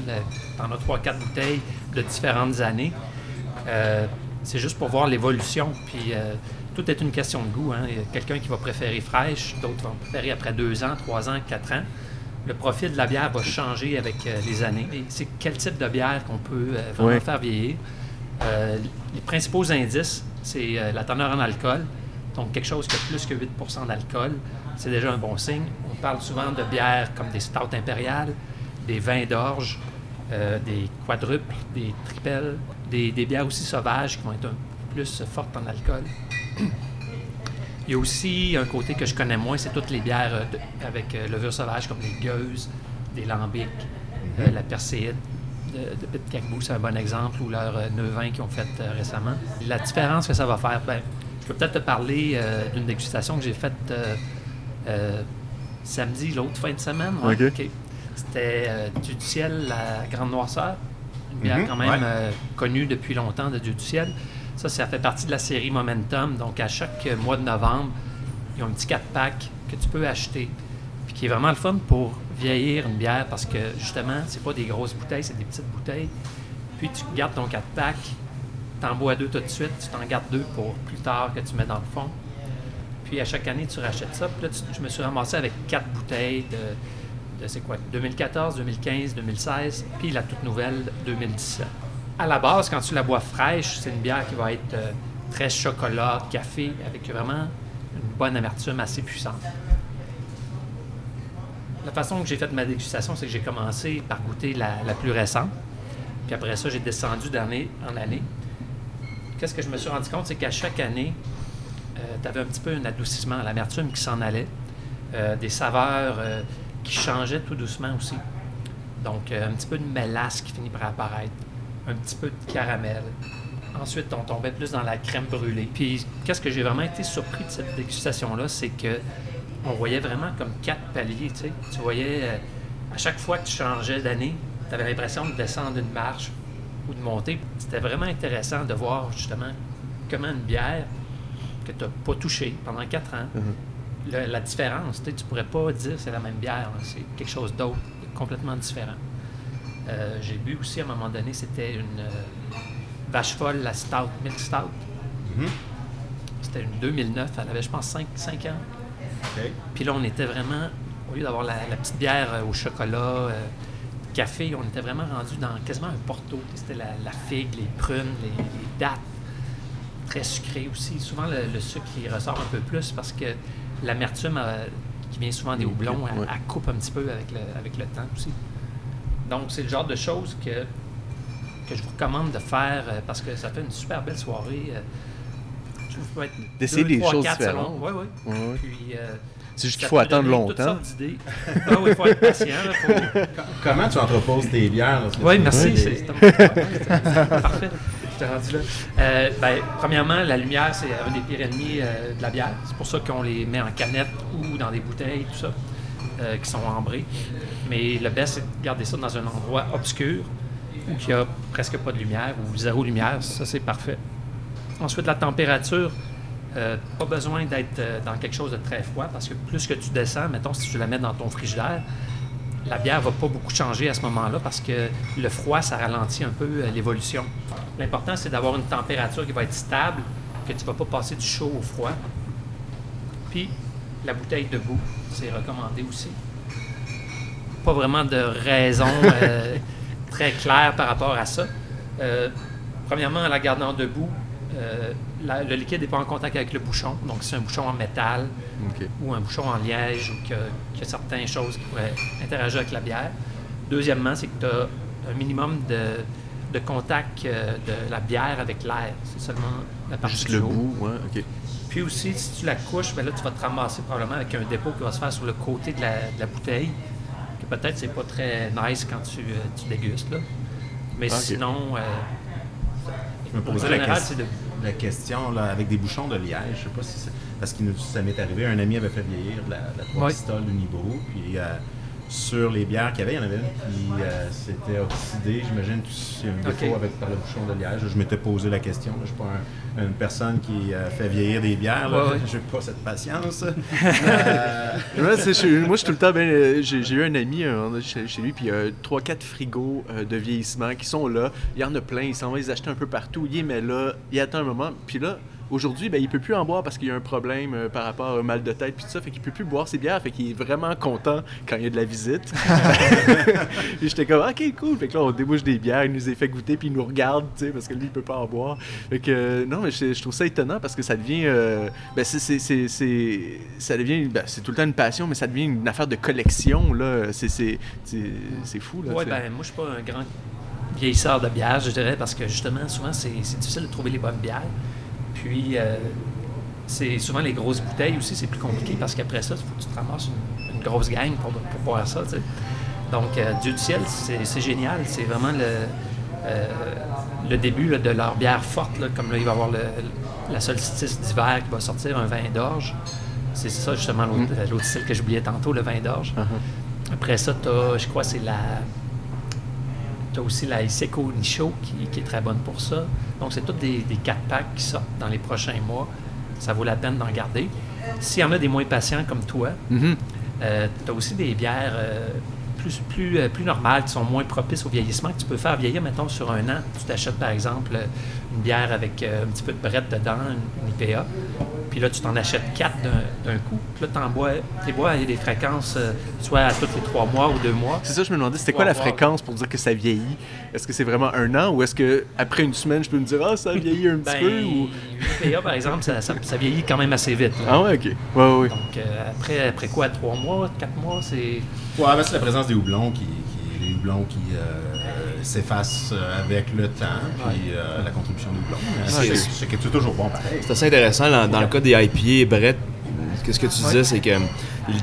S3: Tu en as 3-4 bouteilles de différentes années. Euh, c'est juste pour voir l'évolution. Puis euh, tout est une question de goût. hein. Il y a quelqu'un qui va préférer fraîche, d'autres vont préférer après 2 ans, 3 ans, 4 ans. Le profil de la bière va changer avec euh, les années. Et c'est quel type de bière qu'on peut vraiment faire vieillir. Les principaux indices, c'est la teneur en alcool. Donc, quelque chose qui a plus que 8 d'alcool, c'est déjà un bon signe. On parle souvent de bières comme des stouts impériales, des vins d'orge, euh, des quadruples, des triples, des, des bières aussi sauvages qui vont être un peu plus fortes en alcool. Il y a aussi un côté que je connais moins, c'est toutes les bières euh, de- avec euh, levure sauvage comme les gueuses, des lambics, euh, la perséide de, de c'est un bon exemple, ou leur euh, Neuvin qu'ils ont fait euh, récemment. La différence que ça va faire, ben, je peux peut-être te parler euh, d'une dégustation que j'ai faite euh, euh, samedi, l'autre fin de semaine. ouais. C'était Dieu du ciel, la grande noirceur. Une bière
S5: Mhm,
S3: quand même
S5: ouais.
S3: connue depuis longtemps de Dieu du ciel. Ça, ça fait partie de la série Momentum. Donc, à chaque mois de novembre, ils ont un petit 4-pack que tu peux acheter, puis qui est vraiment le fun pour vieillir une bière parce que justement, c'est pas des grosses bouteilles, c'est des petites bouteilles. Puis tu gardes ton 4-pack, t'en bois deux tout de suite, tu t'en gardes deux pour plus tard que tu mets dans le fond. Puis à chaque année, tu rachètes ça. Puis là, je me suis ramassé avec quatre bouteilles de, c'est quoi, 2014, 2015, 2016, puis la toute nouvelle 2017. À la base, quand tu la bois fraîche, c'est une bière qui va être euh, très chocolat, café, avec vraiment une bonne amertume assez puissante. La façon que j'ai fait ma dégustation, c'est que j'ai commencé par goûter la plus récente. Puis après ça, j'ai descendu d'année en année. Qu'est-ce que je me suis rendu compte, c'est qu'à chaque année, tu avais un petit peu un adoucissement, l'amertume qui s'en allait, euh, des saveurs euh, qui changeaient tout doucement aussi. Donc, euh, un petit peu de mélasse qui finit par apparaître, un petit peu de caramel. Ensuite, on tombait plus dans la crème brûlée. Puis, qu'est-ce que j'ai vraiment été surpris de cette dégustation-là, c'est que on voyait vraiment comme quatre paliers, tu. Tu voyais, euh, à chaque fois que tu changeais d'année, tu avais l'impression de descendre une marche ou de monter. C'était vraiment intéressant de voir, justement, comment une bière que tu n'as pas touchée pendant quatre ans, le- la différence, tu ne pourrais pas dire que c'est la même bière, c'est quelque chose d'autre, complètement différent. Euh, j'ai bu aussi à un moment donné, c'était une euh, vache folle, la Stout, Milk Stout.
S5: Mhm.
S3: C'était une 2009, elle avait, je pense, 5, ans.
S5: OK.
S3: Puis là, on était vraiment, au lieu d'avoir la, la petite bière euh, au chocolat, euh, café, on était vraiment rendu dans quasiment un porto. C'était la, la figue, les prunes, les, les dattes, très sucré aussi. Souvent, le, le sucre, il ressort un peu plus parce que l'amertume euh, qui vient souvent des houblons, elle, coupe un petit peu avec le, avec le temps aussi. Donc, c'est le genre de choses que, que je vous recommande de faire euh, parce que ça fait une super belle soirée. euh,
S1: D'essayer des choses différentes.
S3: selon- Ouais, ouais.
S1: Ouais, ouais.
S3: Puis, euh,
S1: C'est juste qu'il faut attendre longtemps.
S3: sortes d'idées. Ah oui, il faut être patient. là, faut-
S5: Comment tu entreposes tes bières?
S3: oui, merci.
S5: Oui.
S3: c'est- parfait. Je t'ai rendu là. Euh, ben, premièrement, la lumière, c'est un des pires ennemis euh, de la bière. C'est pour ça qu'on les met en canette ou dans des bouteilles, tout ça, euh, qui sont ambrées. Mais le best, c'est de garder ça dans un endroit obscur où il n'y a presque pas de lumière ou zéro lumière. Ça, c'est parfait. Ensuite, la température. Euh, pas besoin d'être euh, dans quelque chose de très froid parce que plus que tu descends, mettons, si tu la mets dans ton frigidaire, la bière va pas beaucoup changer à ce moment-là parce que le froid, ça ralentit un peu euh, l'évolution. L'important, c'est d'avoir une température qui va être stable, que tu ne vas pas passer du chaud au froid. Puis, la bouteille debout, c'est recommandé aussi. Pas vraiment de raison euh, très claire par rapport à ça. Euh, premièrement, en la gardant debout, euh, la- le liquide n'est pas en contact avec le bouchon. Donc, c'est un bouchon en métal ou un bouchon en liège ou qu'il y a- certaines choses qui pourraient interagir avec la bière. Deuxièmement, c'est que tu as un minimum de, de contact euh, de la bière avec l'air. C'est seulement la partie
S1: Juste
S3: du
S1: le
S3: haut.
S1: bout, ouais, OK.
S3: Puis aussi, si tu la couches, ben là, tu vas te ramasser probablement avec un dépôt qui va se faire sur le côté de la, de la bouteille, que peut-être c'est pas très nice quand tu, euh, tu dégustes. Là. Mais
S1: Ah,
S3: sinon, euh, en général, c'est de...
S5: la question là, avec des bouchons de liège. Je sais pas si c'est. Parce que ça m'est arrivé, un ami avait fait vieillir de la, de la trois pistoles de Nibro. Puis euh, sur les bières qu'il y avait, il y en avait une qui euh, s'était oxydée. J'imagine que c'est un défaut avec par le bouchon de liège. Je m'étais posé la question. là. Je suis pas un- une personne qui euh, fait vieillir des bières. là.
S3: Ouais, ouais.
S5: Je n'ai pas cette patience. Euh,
S1: Ouais, c'est chez- moi, je suis tout le temps. ben, j'ai, j'ai eu un ami euh, chez, chez lui, puis il y a 3-4 frigos euh, de vieillissement qui sont là. Il y en a plein, il s'en va les acheter un peu partout. Il les met là, il attend un moment. Puis là, aujourd'hui, ben, il peut plus en boire parce qu'il y a un problème euh, par rapport au mal de tête, puis tout ça. Fait qu'il peut plus boire ses bières. Fait qu'il est vraiment content quand il y a de la visite. puis j'étais comme, ok, cool. Fait que là, on débouche des bières, il nous les fait goûter, puis il nous regarde, tu sais, parce que lui, il peut pas en boire. Fait que, euh, non, mais je, je trouve ça étonnant parce que ça devient. euh, ben, c'est, c'est, c'est, c'est- ça devient. ben, c'est tout le temps une passion, mais ça devient une affaire de collection, là. C'est, c'est, c'est, c'est fou, là.
S3: Ouais, ben, moi, je suis pas un grand vieillisseur de bière, je dirais, parce que justement, souvent, c'est c'est difficile de trouver les bonnes bières. Puis, euh, c'est souvent les grosses bouteilles aussi, c'est plus compliqué parce qu'après ça, il faut que tu te ramasses une, une grosse gang pour, pour boire ça. Donc, euh, Dieu du ciel, c'est génial. C'est vraiment le, euh, le début là, de leur bière forte. là. comme là, il va y avoir le, la solstice d'hiver qui va sortir, un vin d'orge. C'est ça, justement, l'autre l'autre style que j'oubliais tantôt, le vin d'orge.
S1: Uh-huh.
S3: Après ça, tu as, je crois, c'est la. Tu as aussi la Iseko Nisho qui, qui est très bonne pour ça. Donc, c'est tous des, des 4 packs qui sortent dans les prochains mois. Ça vaut la peine d'en garder. S'il y en a des moins patients comme toi,
S1: Mhm.
S3: tu as aussi des bières euh, plus, plus, euh, plus normales, qui sont moins propices au vieillissement, que tu peux faire vieillir, mettons, sur un an. Tu t'achètes, par exemple, une bière avec euh, un petit peu de brette dedans, une, une IPA. Puis là, tu t'en achètes quatre d'un coup. Puis là, tu en bois, tu les bois à des fréquences, euh, soit à tous les trois mois ou deux mois.
S1: C'est ça, je me demandais, c'était quoi la fréquence pour dire que ça vieillit? Est-ce que c'est vraiment un an ou est-ce que après une semaine, je peux me dire, ah, ça a vieilli un petit
S3: Ben,
S1: peu? Ou...
S3: une IPA, par exemple, ça, ça- ça vieillit quand même assez vite. là.
S1: Ah ouais, ok. Ouais, ouais, ouais.
S3: Donc, euh, après, après quoi, trois mois, quatre mois, c'est...
S5: Ouais, ben, c'est la présence des houblons qui, qui- les houblons qui s'effacent euh, avec le temps, puis euh, la contribution houblons. Euh,
S7: c'est-
S5: toujours bon pareil.
S7: C'est assez intéressant. Dans, dans le cas des IPA, Brett, ce que tu disais, c'est que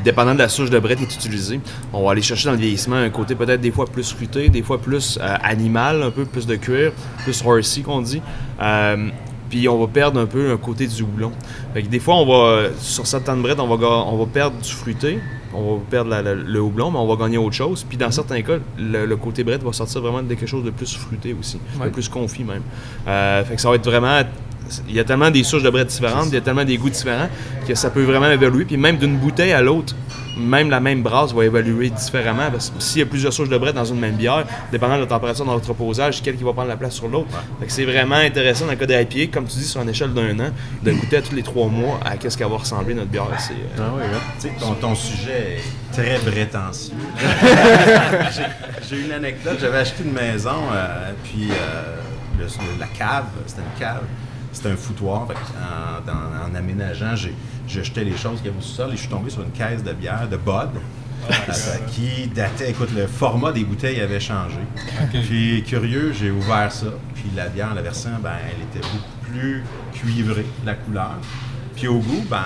S7: dépendant de la souche de Brett qui est utilisée, on va aller chercher dans le vieillissement un côté peut-être des fois plus fruité, des fois plus euh, animal, un peu plus de cuir, plus horsey qu'on dit. Euh, puis on va perdre un peu un côté du houblon. Fait que des fois, on va, sur certaines brettes, on va, on va perdre du fruité, on va perdre la- la- le houblon, mais on va gagner autre chose. Puis dans certains cas, le, le côté brette va sortir vraiment de quelque chose de plus fruité aussi,
S3: Ouais.
S7: de plus confit même. Euh, fait que ça va être vraiment il y a tellement des souches de brettes différentes, il y a tellement des goûts différents que ça peut vraiment évoluer. Puis même d'une bouteille à l'autre, même la même brasse va évoluer différemment. Parce que s'il y a plusieurs souches de brettes dans une même bière, dépendant de la température de l'entreposage, quel qui va prendre la place sur l'autre. C'est vraiment intéressant dans le cas des IPA, comme tu dis, sur une échelle d'un an, de goûter à tous les trois mois à qu'est-ce qu'elle va ressembler notre bière. C'est, euh,
S1: Ah
S5: sais, ton, ton sujet est très prétentieux. J'ai- J'ai une anecdote. J'avais acheté une maison, euh, puis euh, le- la cave, c'était une cave, c'était un foutoir. Fait en, dans- en aménageant, j'ai j'ai jeté les choses qu'il y avait au sous-sol et je suis tombé sur une caisse de bière de Bud. euh, qui datait, écoute, le format des bouteilles avait changé. Puis curieux, j'ai ouvert ça. Puis la bière, la version, ben, elle était beaucoup plus cuivrée, la couleur. Puis au goût, ben,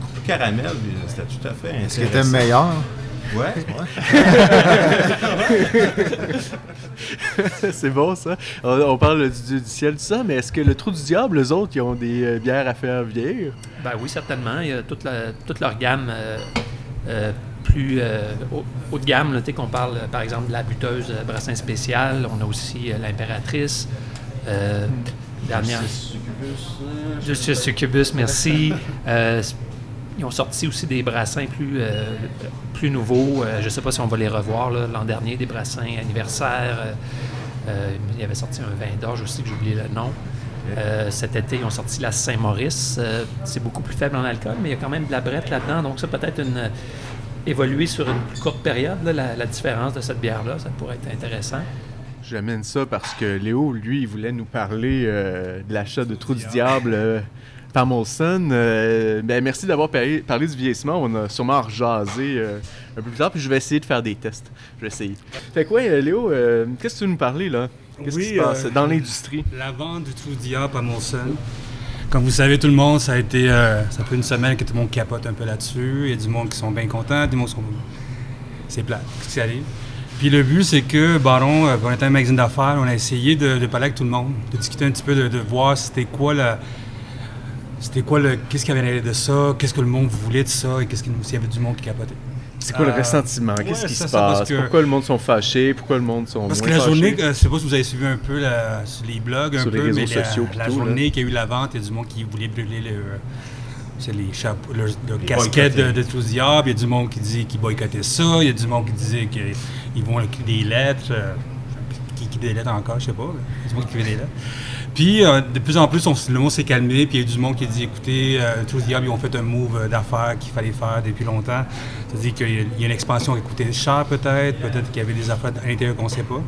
S5: beaucoup plus caramel. C'était tout à fait
S6: Est-ce que t'aimes
S5: intéressant.
S6: meilleur?
S5: Ouais.
S1: c'est bon ça. On, on parle du, du ciel, tout ça, mais est-ce que le trou du diable, les autres, ils ont des euh, bières à faire vieillir?
S3: Ben oui, certainement. Il y a toute, la- toute leur gamme euh, euh, plus euh, haut, haut de gamme. là, tu sais, qu'on parle, par exemple, de la buteuse euh, Brassin spécial. On a aussi euh, l'impératrice. Euh, dernière. Justice Succubus, merci. Ils ont sorti aussi des brassins plus, euh, plus nouveaux. Euh, je ne sais pas si on va les revoir l'an dernier, des brassins anniversaires. Euh, il y avait sorti un vin d'orge aussi, que j'ai oublié le nom. Euh, cet été, ils ont sorti la Saint-Maurice. Euh, c'est beaucoup plus faible en alcool, mais il y a quand même de la brette là-dedans. Donc, ça peut-être une, euh, évoluer sur une plus courte période, là, la, la différence de cette bière-là. Ça pourrait être intéressant.
S1: J'amène ça parce que Léo, lui, il voulait nous parler de l'achat de Trou du Diable euh, par Molson. Euh, ben, merci d'avoir parlé, parlé du vieillissement. On a sûrement rejasé euh, un peu plus tard, puis je vais essayer de faire des tests. Je vais essayer. Fait quoi, Léo, euh, qu'est-ce que tu veux nous parler, là? Qu'est-ce qui se passe
S4: euh,
S1: dans l'industrie?
S4: La vente du Trou Diable à Molson. Comme vous savez, tout le monde, ça a été. euh, ça fait une semaine que tout le monde capote un peu là-dessus. Il y a du monde qui sont bien contents, du monde qui sont. C'est plat. Qu'est-ce qui arrive? Puis le but, c'est que Baron, euh, on était un magazine d'affaires, on a essayé de, de parler avec tout le monde, de discuter un petit peu, de, de voir c'était quoi la. C'était quoi le. Qu'est-ce qu'il y avait de ça, qu'est-ce que le monde voulait de ça, et qu'est-ce qu'il s'il y avait du monde qui capotait?
S1: C'est quoi le
S4: euh,
S1: ressentiment? Qu'est-ce
S4: ouais,
S1: qui se passe?
S4: que-
S1: Pourquoi le monde sont fâchés? Pourquoi le monde sont
S4: Parce que la journée,
S1: fâchés?
S4: je sais pas si vous avez suivi un peu la- sur les blogs, un
S1: Sur les
S4: peu,
S1: réseaux
S4: mais la,
S1: sociaux pis
S4: la
S1: tout,
S4: journée qu'il y a eu la vente, il y a du monde qui voulait brûler le, c'est les chapeaux, le, le
S5: Les
S4: casquette de, de tous. Il y a du monde qui dit qui boycottait ça. Il y a du monde qui disait qu'ils vont écrire des lettres. euh, qui écrit des lettres encore, je sais pas. Il y a du monde qui écrit des lettres. Puis, euh, de plus en plus, on- le monde s'est calmé. Puis, il y a eu du monde qui a dit écoutez, euh, tous diable, ils ont fait un move euh, d'affaires qu'il fallait faire depuis longtemps. C'est-à-dire qu'il y a- il y a une expansion qui coûté cher, peut-être. Peut-être qu'il y avait des affaires à l'intérieur qu'on ne sait pas.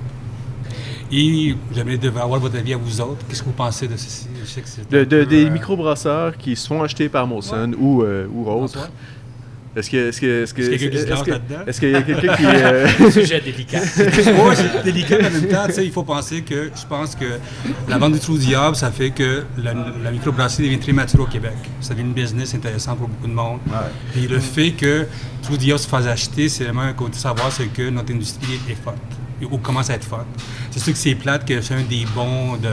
S4: Et j'aimerais de- avoir votre avis à vous autres. Qu'est-ce que vous pensez de ceci?
S1: De, de- des
S4: euh,
S1: microbrasseurs qui se font acheter par Molson ou, euh, ou autres. Est-ce que, est-ce que, est-ce que,
S4: Est-ce qu'il y a quelqu'un qui là-dedans?
S1: est-ce qu'il y a quelqu'un qui, euh,
S3: Sujet délicat.
S4: Ouais, c'est délicat, mais en même temps, tu sais, il faut penser que je pense que la vente du trou diable, ça fait que la, la microbrasserie devient très mature au Québec. Ça devient une business intéressant pour beaucoup de monde. Puis le fait que Trou diable se fasse acheter, c'est vraiment un côté de savoir, c'est que notre industrie est forte. Ou commence à être forte. C'est sûr que c'est plate que c'est un des bons de,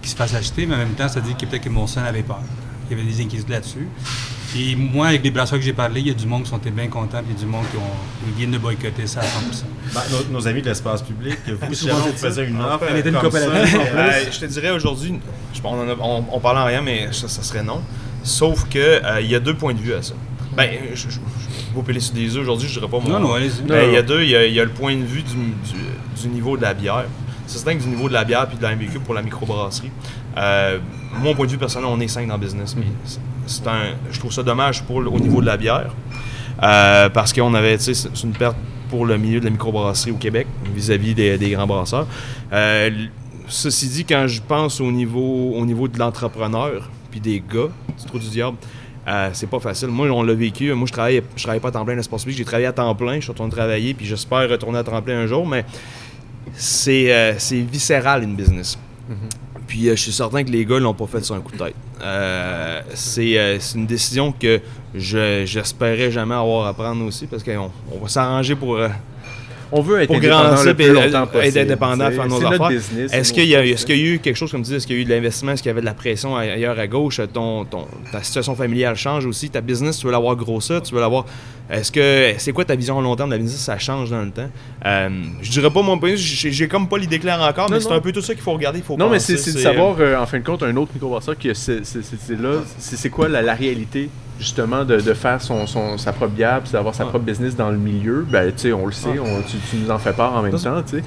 S4: qui se fasse acheter, mais en même temps, ça dit que peut-être que Molson avait peur. Il y avait des inquiétudes là-dessus. Et moi, avec les brasseurs que j'ai parlé, il y a du monde qui sont bien contents, puis il y a du monde qui ont, ils viennent de boycotter ça à 100%.
S5: Ben, nos, nos amis de l'espace public, vous, si jamais on faisait une offre
S4: était une
S5: comme ça, euh,
S7: Euh, je te dirais aujourd'hui, je, on, en a- on, on parlait en rien, mais ça, ça serait non. Sauf que euh, il y a deux points de vue à ça. Ben, je, je- vous piller sur des œufs aujourd'hui, je dirais pas mon.
S4: Non, non, allez-y.
S7: Ben, il y a deux, il y a, il y a le point de vue du, du- du niveau de la bière. C'est certain que du niveau de la bière puis de la MBQ pour la microbrasserie. Euh, mon point de vue personnel, on est cinq dans le business. mais un, je trouve ça dommage pour au niveau de la bière. Euh, parce qu'on avait, tu c'est c'est une perte pour le milieu de la microbrasserie au Québec vis-à-vis des, grands brasseurs. Euh, ceci dit, quand je pense au niveau, au niveau de l'entrepreneur puis des gars du Trou du Diable, euh, c'est pas facile. Moi, on l'a vécu. Moi, je travaille, je travaille pas à temps plein l'espace public. J'ai travaillé à temps plein. Je suis retourné travailler, puis j'espère retourner à temps plein un jour. Mais c'est c'est viscéral une business. Puis euh, je suis certain que les gars l'ont pas fait sur un coup de tête. Euh, c'est euh, une décision que je j'espérais jamais avoir à prendre aussi parce qu'on on va s'arranger pour, euh,
S1: On veut être
S7: pour
S1: indépendant le
S7: et
S1: plus longtemps
S7: être indépendant, faire nos affaires. Est-ce qu'il y, y a eu quelque chose, comme tu dis, est-ce qu'il y a eu de l'investissement, est-ce qu'il y avait de la pression ailleurs à gauche, ton, ton- ta situation familiale change aussi, ta business, tu veux l'avoir grossir, tu veux l'avoir... Est-ce que c'est quoi ta vision à long terme de la business, ça change dans le temps? Euh, je dirais pas mon point de vue, j'ai comme pas l'idée claire encore,
S1: Non,
S7: mais c'est un peu tout ça qu'il faut regarder, il faut
S1: Non, mais
S7: penser,
S1: c'est c'est de savoir, euh, en fin de compte, un autre microbrasseur qui c'est là, c'est c'est quoi la, la réalité, justement, de, de faire son, son- sa propre bière, puis d'avoir sa propre business dans le milieu. Ben, tu sais, on le sait, on- tu, tu nous en fais part en même temps, tu sais.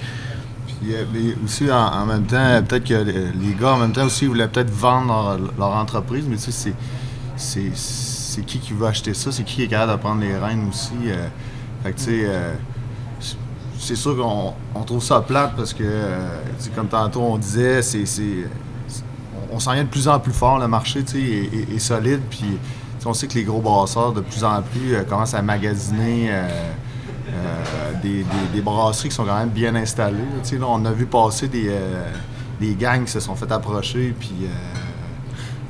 S6: Puis euh, mais aussi, en, en même temps, peut-être que les gars, en même temps aussi, ils voulaient peut-être vendre leur, leur entreprise, mais tu sais, c'est- c'est- c'est qui qui veut acheter ça? C'est qui qui est capable de prendre les rênes aussi? euh, fait que, tu sais, euh, c'est- sûr qu'on on trouve ça plate parce que, euh, tu sais, comme tantôt on disait, c'est... c'est- c'est- on, on s'en vient de plus en plus fort, le marché, tu sais, est, est- est solide, puis on sait que les gros brasseurs, de plus en plus, euh, commencent à magasiner... euh, euh, des, brasseries qui sont quand même bien installées. on a vu passer des, gangs qui se sont fait approcher. Puis,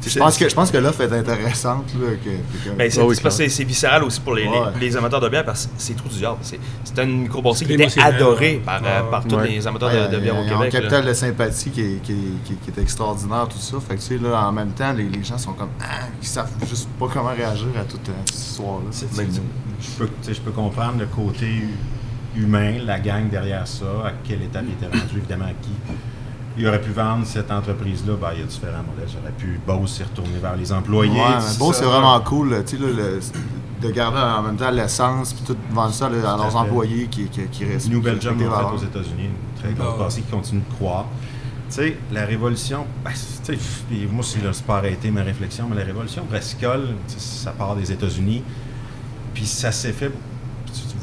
S6: je pense que je pense que l'offre est intéressante. Là, que, que-
S7: Ben, c'est
S1: oui,
S7: c'est parce que c'est- c'est viscéral aussi pour les, les-
S6: Ouais.
S7: les amateurs de bière parce que c'est trop du diable. C'est c'est une microbrasserie qui était adorée
S4: ouais.
S7: par, euh,
S4: Ouais.
S7: par tous
S1: Ouais.
S7: les amateurs
S6: Ouais,
S7: de, de bière au
S6: il y a un
S7: Québec. là.
S6: capital de sympathie qui est, qui est- qui est- qui est extraordinaire, tout ça. Fait que, tu sais, là, en même temps, les, les gens sont comme. Ah, ils savent juste pas comment réagir à toute euh, cette histoire-là. Ben,
S5: je, peux, je peux comprendre le côté humain, la gang derrière ça, à quelle étape il était rendu, évidemment, à qui il aurait pu vendre cette entreprise-là. Ben, il y a différents modèles. J'aurais pu Bose s'y retourner vers les employés.
S6: Ouais,
S5: c'est
S6: bon,
S5: ça.
S6: c'est vraiment cool, là, tu sais, là, le- de garder en même temps l'essence, puis tout vendre ça là, à leurs employés qui, qui, qui restent.
S5: New
S6: qui
S5: Belgium l'ont fait aux États-Unis, une très grosse
S4: Ah.
S5: brasserie qui continue de croître. Tu sais, la révolution, ben, tu sais, puis moi, c'est pas arrêté ma réflexion, mais la révolution sais, ça part des États-Unis, puis ça s'est fait,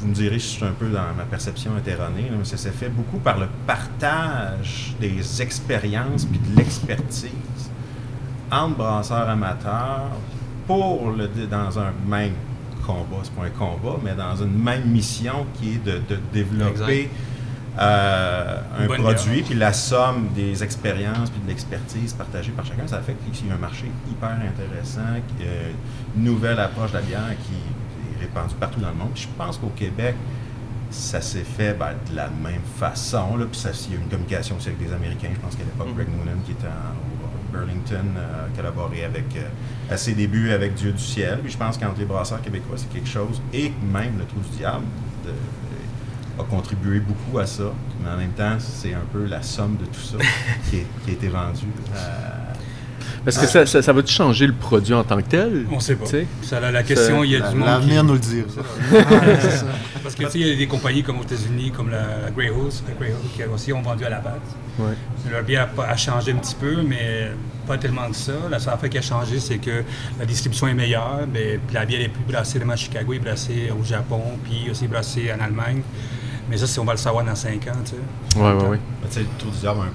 S5: vous me direz, je suis un peu dans ma perception erronée, mais ça s'est fait beaucoup par le partage des expériences puis de l'expertise entre brasseurs amateurs pour le dans un même combat, c'est pas un combat, mais dans une même mission qui est de, de développer euh, un
S4: bonne
S5: produit, puis la somme des expériences puis de l'expertise partagée par chacun, ça fait qu'il y a un marché hyper intéressant, euh, une nouvelle approche de la bière qui répandue partout dans le monde. Je pense qu'au Québec, ça s'est fait ben, de la même façon. Là, puis ça, il y a eu une communication aussi avec les Américains. Je pense qu'à l'époque,
S7: Mhm.
S5: Greg Noonan, qui était en- au Burlington, euh, a collaboré avec, euh, à ses débuts avec Dieu du ciel. Puis je pense qu'entre les brasseurs québécois, c'est quelque chose. Et même le Trou du Diable de- a contribué beaucoup à ça. Mais en même temps, c'est un peu la somme de tout ça qui, est- qui a été vendu. euh,
S1: Parce que ça, ça, ça va-tu changer le produit en tant que tel?
S4: On sait pas. Ça, la, la question, il y a
S6: La-
S4: du monde
S6: L'avenir
S4: qui-
S6: nous le dira.
S4: Parce que tu sais, il y a des compagnies comme aux États-Unis, comme la, la Greyhouse, la Greyhouse, qui aussi ont vendu à la base.
S1: Ouais.
S4: Leur bière a, a changé un petit peu, mais pas tellement que ça. La seule affaire qui a changé, c'est que la distribution est meilleure. Mais, puis la bière est plus brassée vraiment à Chicago, est brassée au Japon, puis aussi brassée en Allemagne. Mais ça, c'est- on va le savoir dans cinq ans. Tu sais.
S1: Ouais, ouais, ouais.
S5: mais tu sais, le Trou du Diable a un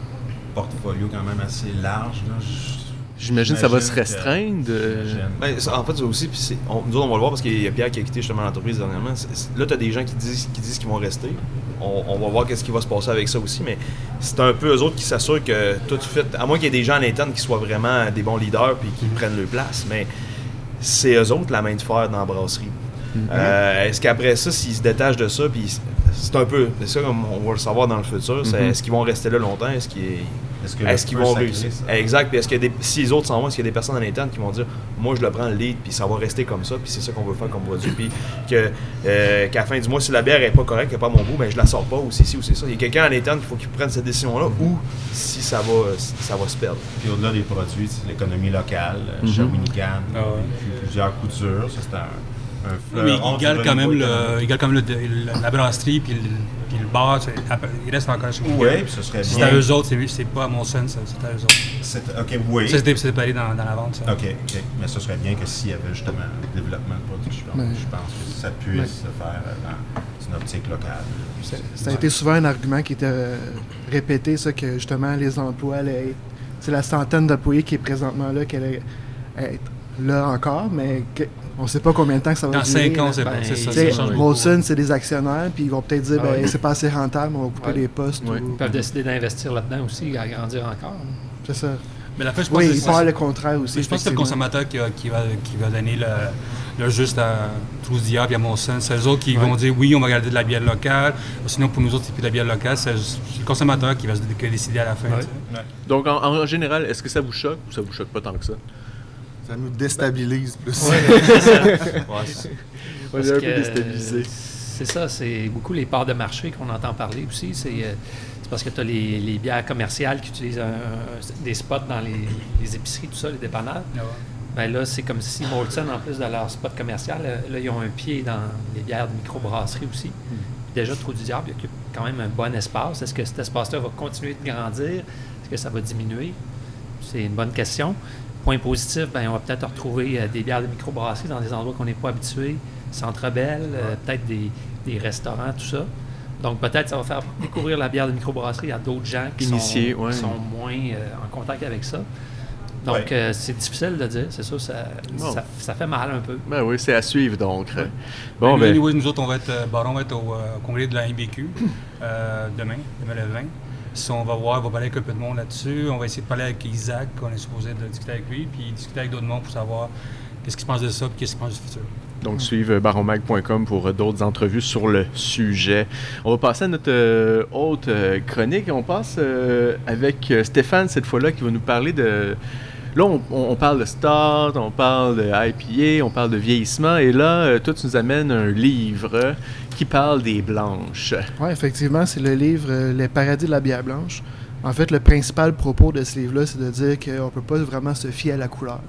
S5: portfolio quand même assez large. là. Je-
S1: J'imagine que ça va se restreindre. euh.
S7: Ben, en fait, aussi, puis on, nous autres, on va le voir parce qu'il y a Pierre qui a quitté justement l'entreprise dernièrement. Là, tu as des gens qui disent qui disent qu'ils vont rester. On, on va voir qu'est-ce qui va se passer avec ça aussi, mais c'est un peu eux autres qui s'assurent que tout fait, à moins qu'il y ait des gens à l'interne qui soient vraiment des bons leaders puis qui prennent leur place, mais c'est eux autres la main de fer dans la brasserie. Euh, est-ce qu'après ça, s'ils se détachent de ça, puis c'est un peu, c'est ça comme on va le savoir dans le futur, c'est
S1: Mhm.
S7: est-ce qu'ils vont rester là longtemps, est-ce qu'ils
S5: Est-ce que
S7: qu'ils vont réussir?
S5: ça-
S7: Exact. Puis est-ce qu'il y a des, si les autres s'en vont, est-ce qu'il y a des personnes à l'interne qui vont dire Moi, je le prends le lead, puis ça va rester comme ça, puis c'est ça qu'on veut faire comme produit. Puis que, euh, qu'à la fin du mois, si la bière n'est pas correcte, qu'elle n'est pas à mon goût, ben, je la sors pas, ou c'est ci, ou c'est ça. Il y a quelqu'un à l'interne qu'il faut qu'il prenne cette décision-là, ou si ça va, ça va se perdre.
S5: Puis au-delà des produits, c'est l'économie locale. Shawinigan,
S4: Ah ouais.
S5: vécu plusieurs coups durs. Ça, c'est un,
S4: Mais
S5: fleuron
S4: il
S5: sur
S4: quand même, le,
S5: économique.
S4: il garde quand même le- le- la brasserie puis le, puis le bar. c'est- Il reste encore chez
S5: Oui, puis ce serait
S4: C'est
S5: bien.
S4: à eux autres, c'est- c'est pas à mon sens, c'est à eux autres.
S5: C'est- Ok, oui.
S4: Ça, c'est séparé dans, dans la vente. Ça.
S5: OK, OK. Mais ce serait bien que s'il y avait justement un développement de production, je pense que ça puisse se faire euh, dans une optique locale.
S2: Ça, ça a été souvent un argument qui était euh, répété, ça, que justement les emplois allaient être. C'est la centaine d'employés qui est présentement là, qui allait être là encore, mais que- on ne sait pas combien de temps que ça va
S4: Dans
S2: durer.
S4: 5 ans, c'est
S3: Ben,
S4: ça, ça.
S2: Molson, c'est des actionnaires, puis ils vont peut-être dire,
S3: Ah
S2: ben, c'est pas assez rentable, on va couper
S3: Ouais.
S2: les postes.
S1: Ouais.
S2: ou-
S3: Ils peuvent décider d'investir là-dedans aussi, à grandir encore.
S2: C'est ça.
S4: Mais la fin, je pense
S2: Oui,
S4: que
S2: il
S4: c'est-
S2: parle le contraire aussi.
S4: Mais je pense que c'est le consommateur qui va, qui va, qui va donner le, le juste à Trousse Diable et à Molson. C'est eux autres qui
S3: Ouais.
S4: vont dire oui, on va garder de la bière locale. Sinon, pour nous autres, c'est plus de la bière locale. C'est le consommateur qui va se décider à la fin.
S3: Ouais.
S1: Donc, en, en général, est-ce que ça vous choque ou ça vous choque pas tant que ça?
S6: Ça nous déstabilise plus.
S7: Ouais, c'est-
S1: On est un peu déstabilisé.
S3: C'est ça, c'est beaucoup les parts de marché qu'on entend parler aussi. C'est euh, parce que tu as les, les bières commerciales qui utilisent un- un- des spots dans les, les épiceries, tout ça, les dépanneurs.
S4: Ah ouais.
S3: Ben là, c'est comme si Molson, en plus de leur spot commercial, euh, là, ils ont un pied dans les bières de microbrasserie aussi. Puis déjà, Trou du Diable, il occupe quand même un bon espace. Est-ce que cet espace-là va continuer de grandir? Est-ce que ça va diminuer? C'est une bonne question. Point positif, ben, on va peut-être retrouver euh, des bières de microbrasserie dans des endroits qu'on n'est pas habitué. Centre Bell, euh, peut-être des, des restaurants, tout ça. Donc peut-être ça va faire découvrir la bière de microbrasserie à d'autres gens qui, sont,
S1: ouais.
S3: qui sont moins euh, en contact avec ça. Donc
S5: Ouais.
S3: euh, c'est difficile de dire, c'est sûr, ça,
S1: Bon.
S3: ça, ça fait mal un peu.
S1: Ben oui, c'est à suivre donc.
S3: Ouais.
S1: Bon, ben.
S4: anyway, nous autres, on va être, euh, Baron va être au euh, congrès de la MBQ euh, demain, demain le 20. On va voir, on va parler avec un peu de monde là-dessus. On va essayer de parler avec Isaac, on est supposé de discuter avec lui, puis discuter avec d'autres monde pour savoir qu'est-ce qu'il pense de ça, puis qu'est-ce qu'il pense du futur.
S1: Donc, suivez baronmag.com pour euh, d'autres entrevues sur le sujet. On va passer à notre euh, autre euh, chronique. On passe avec Stéphane cette fois-là qui va nous parler de. Là, on, parle de start, on parle de IPA, on parle de vieillissement. Et là, euh, toi, tu nous amènes un livre qui parle des blanches.
S2: Oui, effectivement, c'est le livre euh, Les paradis de la bière blanche. En fait, le principal propos de ce livre-là, c'est de dire qu'on ne peut pas vraiment se fier à la couleur.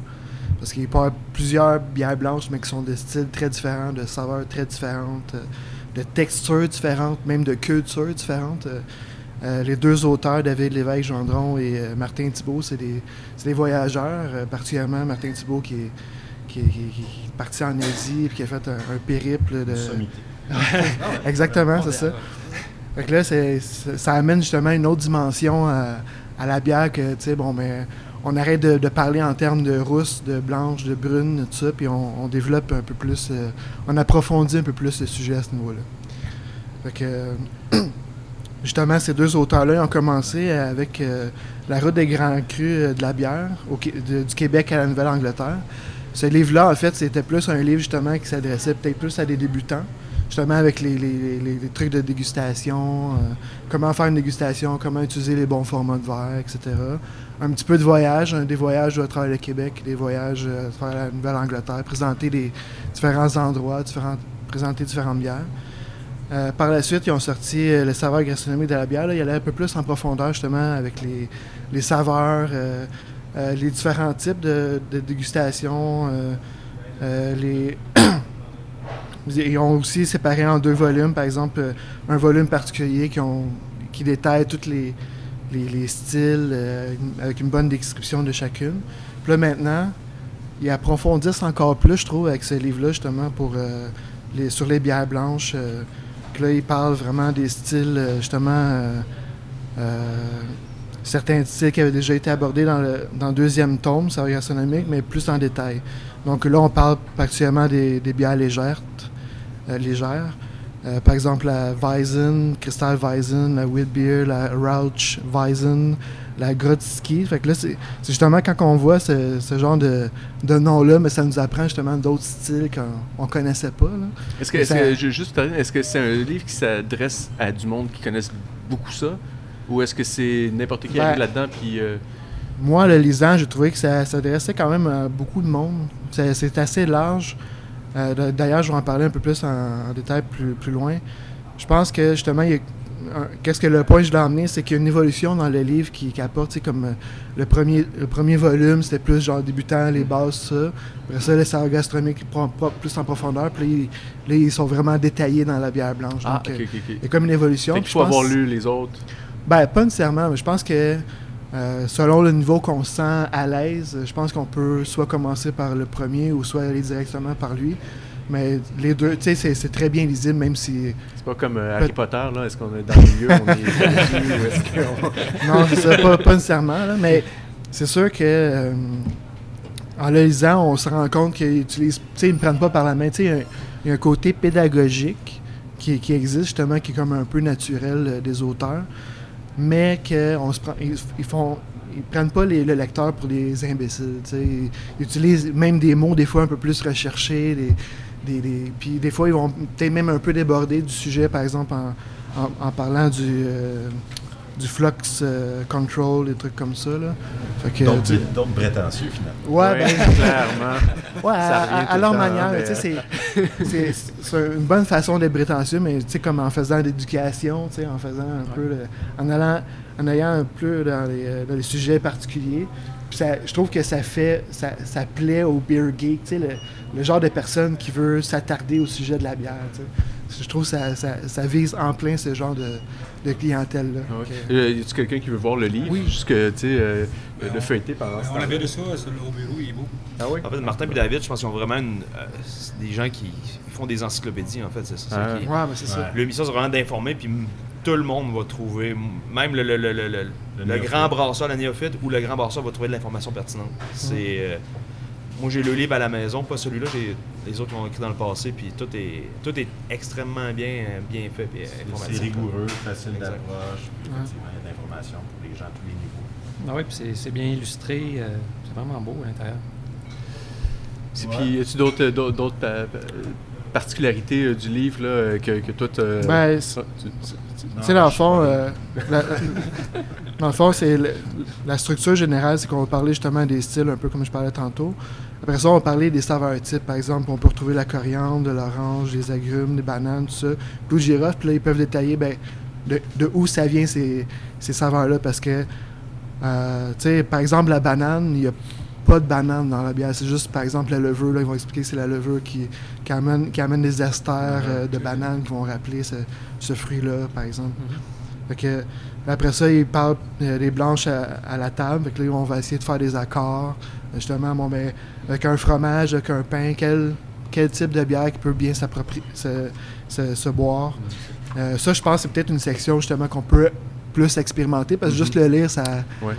S2: Parce qu'il avoir plusieurs bières blanches, mais qui sont de styles très différents, de saveurs très différentes, euh, de textures différentes, même de cultures différentes. Euh, les deux auteurs, David Lévesque Gendron et euh, Martin Thibault, c'est des, voyageurs, euh, particulièrement Martin Thibault qui est, qui, est- qui est- qui est parti en Asie et qui a fait un, un périple de,
S5: Sommité.
S2: Exactement, c'est ça. Fait que là, ça amène justement une autre dimension à, à la bière que, tu sais, bon, mais on arrête de, de parler en termes de rousse, de blanche, de brune, tout ça, puis on, on développe un peu plus, on approfondit un peu plus le sujet à ce niveau-là. Fait que, justement, ces deux auteurs-là ont commencé avec euh, La route des grands crus euh, de la bière du Québec à la Nouvelle-Angleterre. Ce livre-là, en fait, c'était plus un livre justement qui s'adressait peut-être plus à des débutants, justement avec les, les- les- les- les trucs de dégustation, euh, comment faire une dégustation, comment utiliser les bons formats de verre, etc. Un petit peu de voyage, des voyages à travers le Québec, des voyages euh, à travers la Nouvelle-Angleterre, présenter des différents endroits, présenter différentes bières. Euh, par la suite, ils ont sorti euh, le saveur gastronomique de la bière. Là. Il allait un peu plus en profondeur justement avec les, saveurs, euh, les différents types de, de dégustation, Ils ont aussi séparé en deux volumes, par exemple, un volume particulier qui, détaille tous les, les, les styles avec une bonne description de chacune. Puis là, maintenant, ils approfondissent encore plus, je trouve, avec ce livre-là, justement, pour, les, sur les bières blanches. Que là, ils parlent vraiment des styles, euh, justement, euh, euh, certains styles qui avaient déjà été abordés dans le, dans deuxième tome, ça gastronomique, mais plus en détail. Donc là, on parle particulièrement des, bières légères. légères. Par exemple, la Weizen, Crystal Weizen, la Wheat Beer, la Rauch Weizen, la Grodzki. Fait que là, c'est justement quand on voit ce, ce genre de, de nom-là, mais ça nous apprend justement d'autres styles qu'on ne connaissait pas.
S1: Est-ce que, est-ce
S2: ça-
S1: que- juste, est-ce que c'est un livre qui s'adresse à du monde qui connaisse beaucoup ça? Ou est-ce que c'est n'importe qui
S2: Ben,
S1: arrive là-dedans puis euh,
S2: Moi, le lisant, j'ai trouvé que ça s'adressait quand même à beaucoup de monde. C'est assez large. Euh, D'ailleurs, je vais en parler un peu plus en, en détail plus, plus loin. Je pense que justement, il y a- qu'est-ce que le point que je voulais emmener, c'est qu'il y a une évolution dans le livre qui, qui apporte, tu sais, comme euh, le premier, le premier volume, c'était plus genre débutant, les bases, ça. Après ça, le savoir gastronomique prend plus en profondeur, puis là, ils, sont vraiment détaillés dans la bière blanche.
S1: Ah,
S2: Donc, euh, il y a comme une évolution.
S1: Fait
S2: je
S1: faut
S2: pense-
S1: avoir lu les autres.
S2: Ben, pas nécessairement, mais je pense que euh, selon le niveau qu'on se sent à l'aise, je pense qu'on peut soit commencer par le premier ou soit aller directement par lui. Mais les deux, tu sais, c'est- très bien lisible, même si.
S1: C'est pas comme euh, Harry Potter, là. Est-ce qu'on est dans le milieu, on est perdu, ou est-ce qu'on...
S2: Non, c'est pas, pas nécessairement, là, mais c'est sûr que. euh, en le lisant, on se rend compte qu'ils utilisent. Tu sais, ils ne prennent pas par la main. Tu sais, il y a un- il y, a un côté pédagogique qui, qui existe, justement, qui est comme un peu naturel euh, des auteurs, mais qu'on se prend. Ils, ils font. Ils prennent pas les- le lecteur pour des imbéciles. Ils, ils utilisent même des mots, des fois, un peu plus recherchés. Des, des, des- puis des fois, ils vont peut-être même un peu déborder du sujet, par exemple, en, en- en parlant du. euh, du flux euh, control, des trucs comme ça. Là. Fait que,
S5: D'autres
S2: tu sais,
S5: d'autres prétentieux, finalement.
S2: ouais, ben,
S1: clairement.
S2: Ouais, à,
S1: le
S2: leur
S1: temps,
S2: manière.
S1: mais-
S2: tu sais, C'est c'est- c'est une bonne façon d'être prétentieux, mais tu sais, comme en faisant de l'éducation, tu sais, en faisant un peu, le- en allant, en ayant un peu dans les, euh, dans les sujets particuliers. Puis ça- je trouve que ça fait, ça, ça plaît au beer geek, tu sais, le, le genre de personne qui veut s'attarder au sujet de la bière. tu sais. Je trouve que ça, ça, ça vise en plein ce genre de, de clientèle-là.
S1: Ah ouais. Euh, y a-tu quelqu'un qui veut voir le livre?
S2: Oui.
S1: Juste que, tu sais, euh, le feuilleter pendant ce
S4: On avait de ça sur le au bureau, il est beau.
S1: Ah oui?
S7: En fait, Martin et David, je pense qu'ils ont vraiment une, euh, des gens qui font des encyclopédies, en fait. C'est ça.
S1: Ah.
S7: qui
S2: Ouais, c'est ça.
S5: Ouais.
S7: Le mission, c'est vraiment d'informer, puis tout le monde va trouver, même le, le- le- le- le- le
S5: néophyte.
S7: grand brasseur, le néophyte, ou le grand brasseur va trouver de l'information pertinente. C'est, euh, moi, j'ai le livre à la maison, pas celui-là, j'ai les autres qui ont écrit dans le passé, puis tout est, tout est extrêmement bien, bien fait, puis euh,
S5: C'est rigoureux, facile d'approche, puis effectivement, il y a de l'information pour les gens à tous les niveaux.
S3: Ah oui, puis c'est- c'est bien illustré. euh, c'est vraiment beau à l'intérieur.
S5: Ouais.
S1: Puis, y a-tu d'autres, d'autres, d'autres, euh, particularités euh, du livre là, euh, que, que toi,
S2: Ben,
S1: tu- tu-
S2: sais, dans le fond, euh, la- dans le fond, c'est le- la structure générale, c'est qu'on va parler justement des styles, un peu comme je parlais tantôt. Après ça, on va parler des saveurs types. Par exemple, on peut retrouver la coriandre, de l'orange, des agrumes, des bananes, tout ça. Clou de girofle, puis là, ils peuvent détailler ben, de, de où ça vient ces, ces saveurs-là. Parce que, euh, tu sais, par exemple, la banane, il n'y a pas de banane dans la bière. C'est juste, par exemple, la levure. Là, ils vont expliquer que c'est la levure qui, qui, amène, qui amène des esters euh, de banane qui vont rappeler ce, ce fruit-là, par exemple. Fait que, après ça, ils parlent euh, des blanches à, à la table. Fait que là, on va essayer de faire des accords. Euh, Justement, bon, ben, avec un fromage, avec un pain, quel, quel type de bière qui peut bien s'approprier, se, se- se boire. Euh, ça, je pense, c'est peut-être une section justement qu'on peut plus expérimenter parce que juste le lire, ça,
S1: Ouais.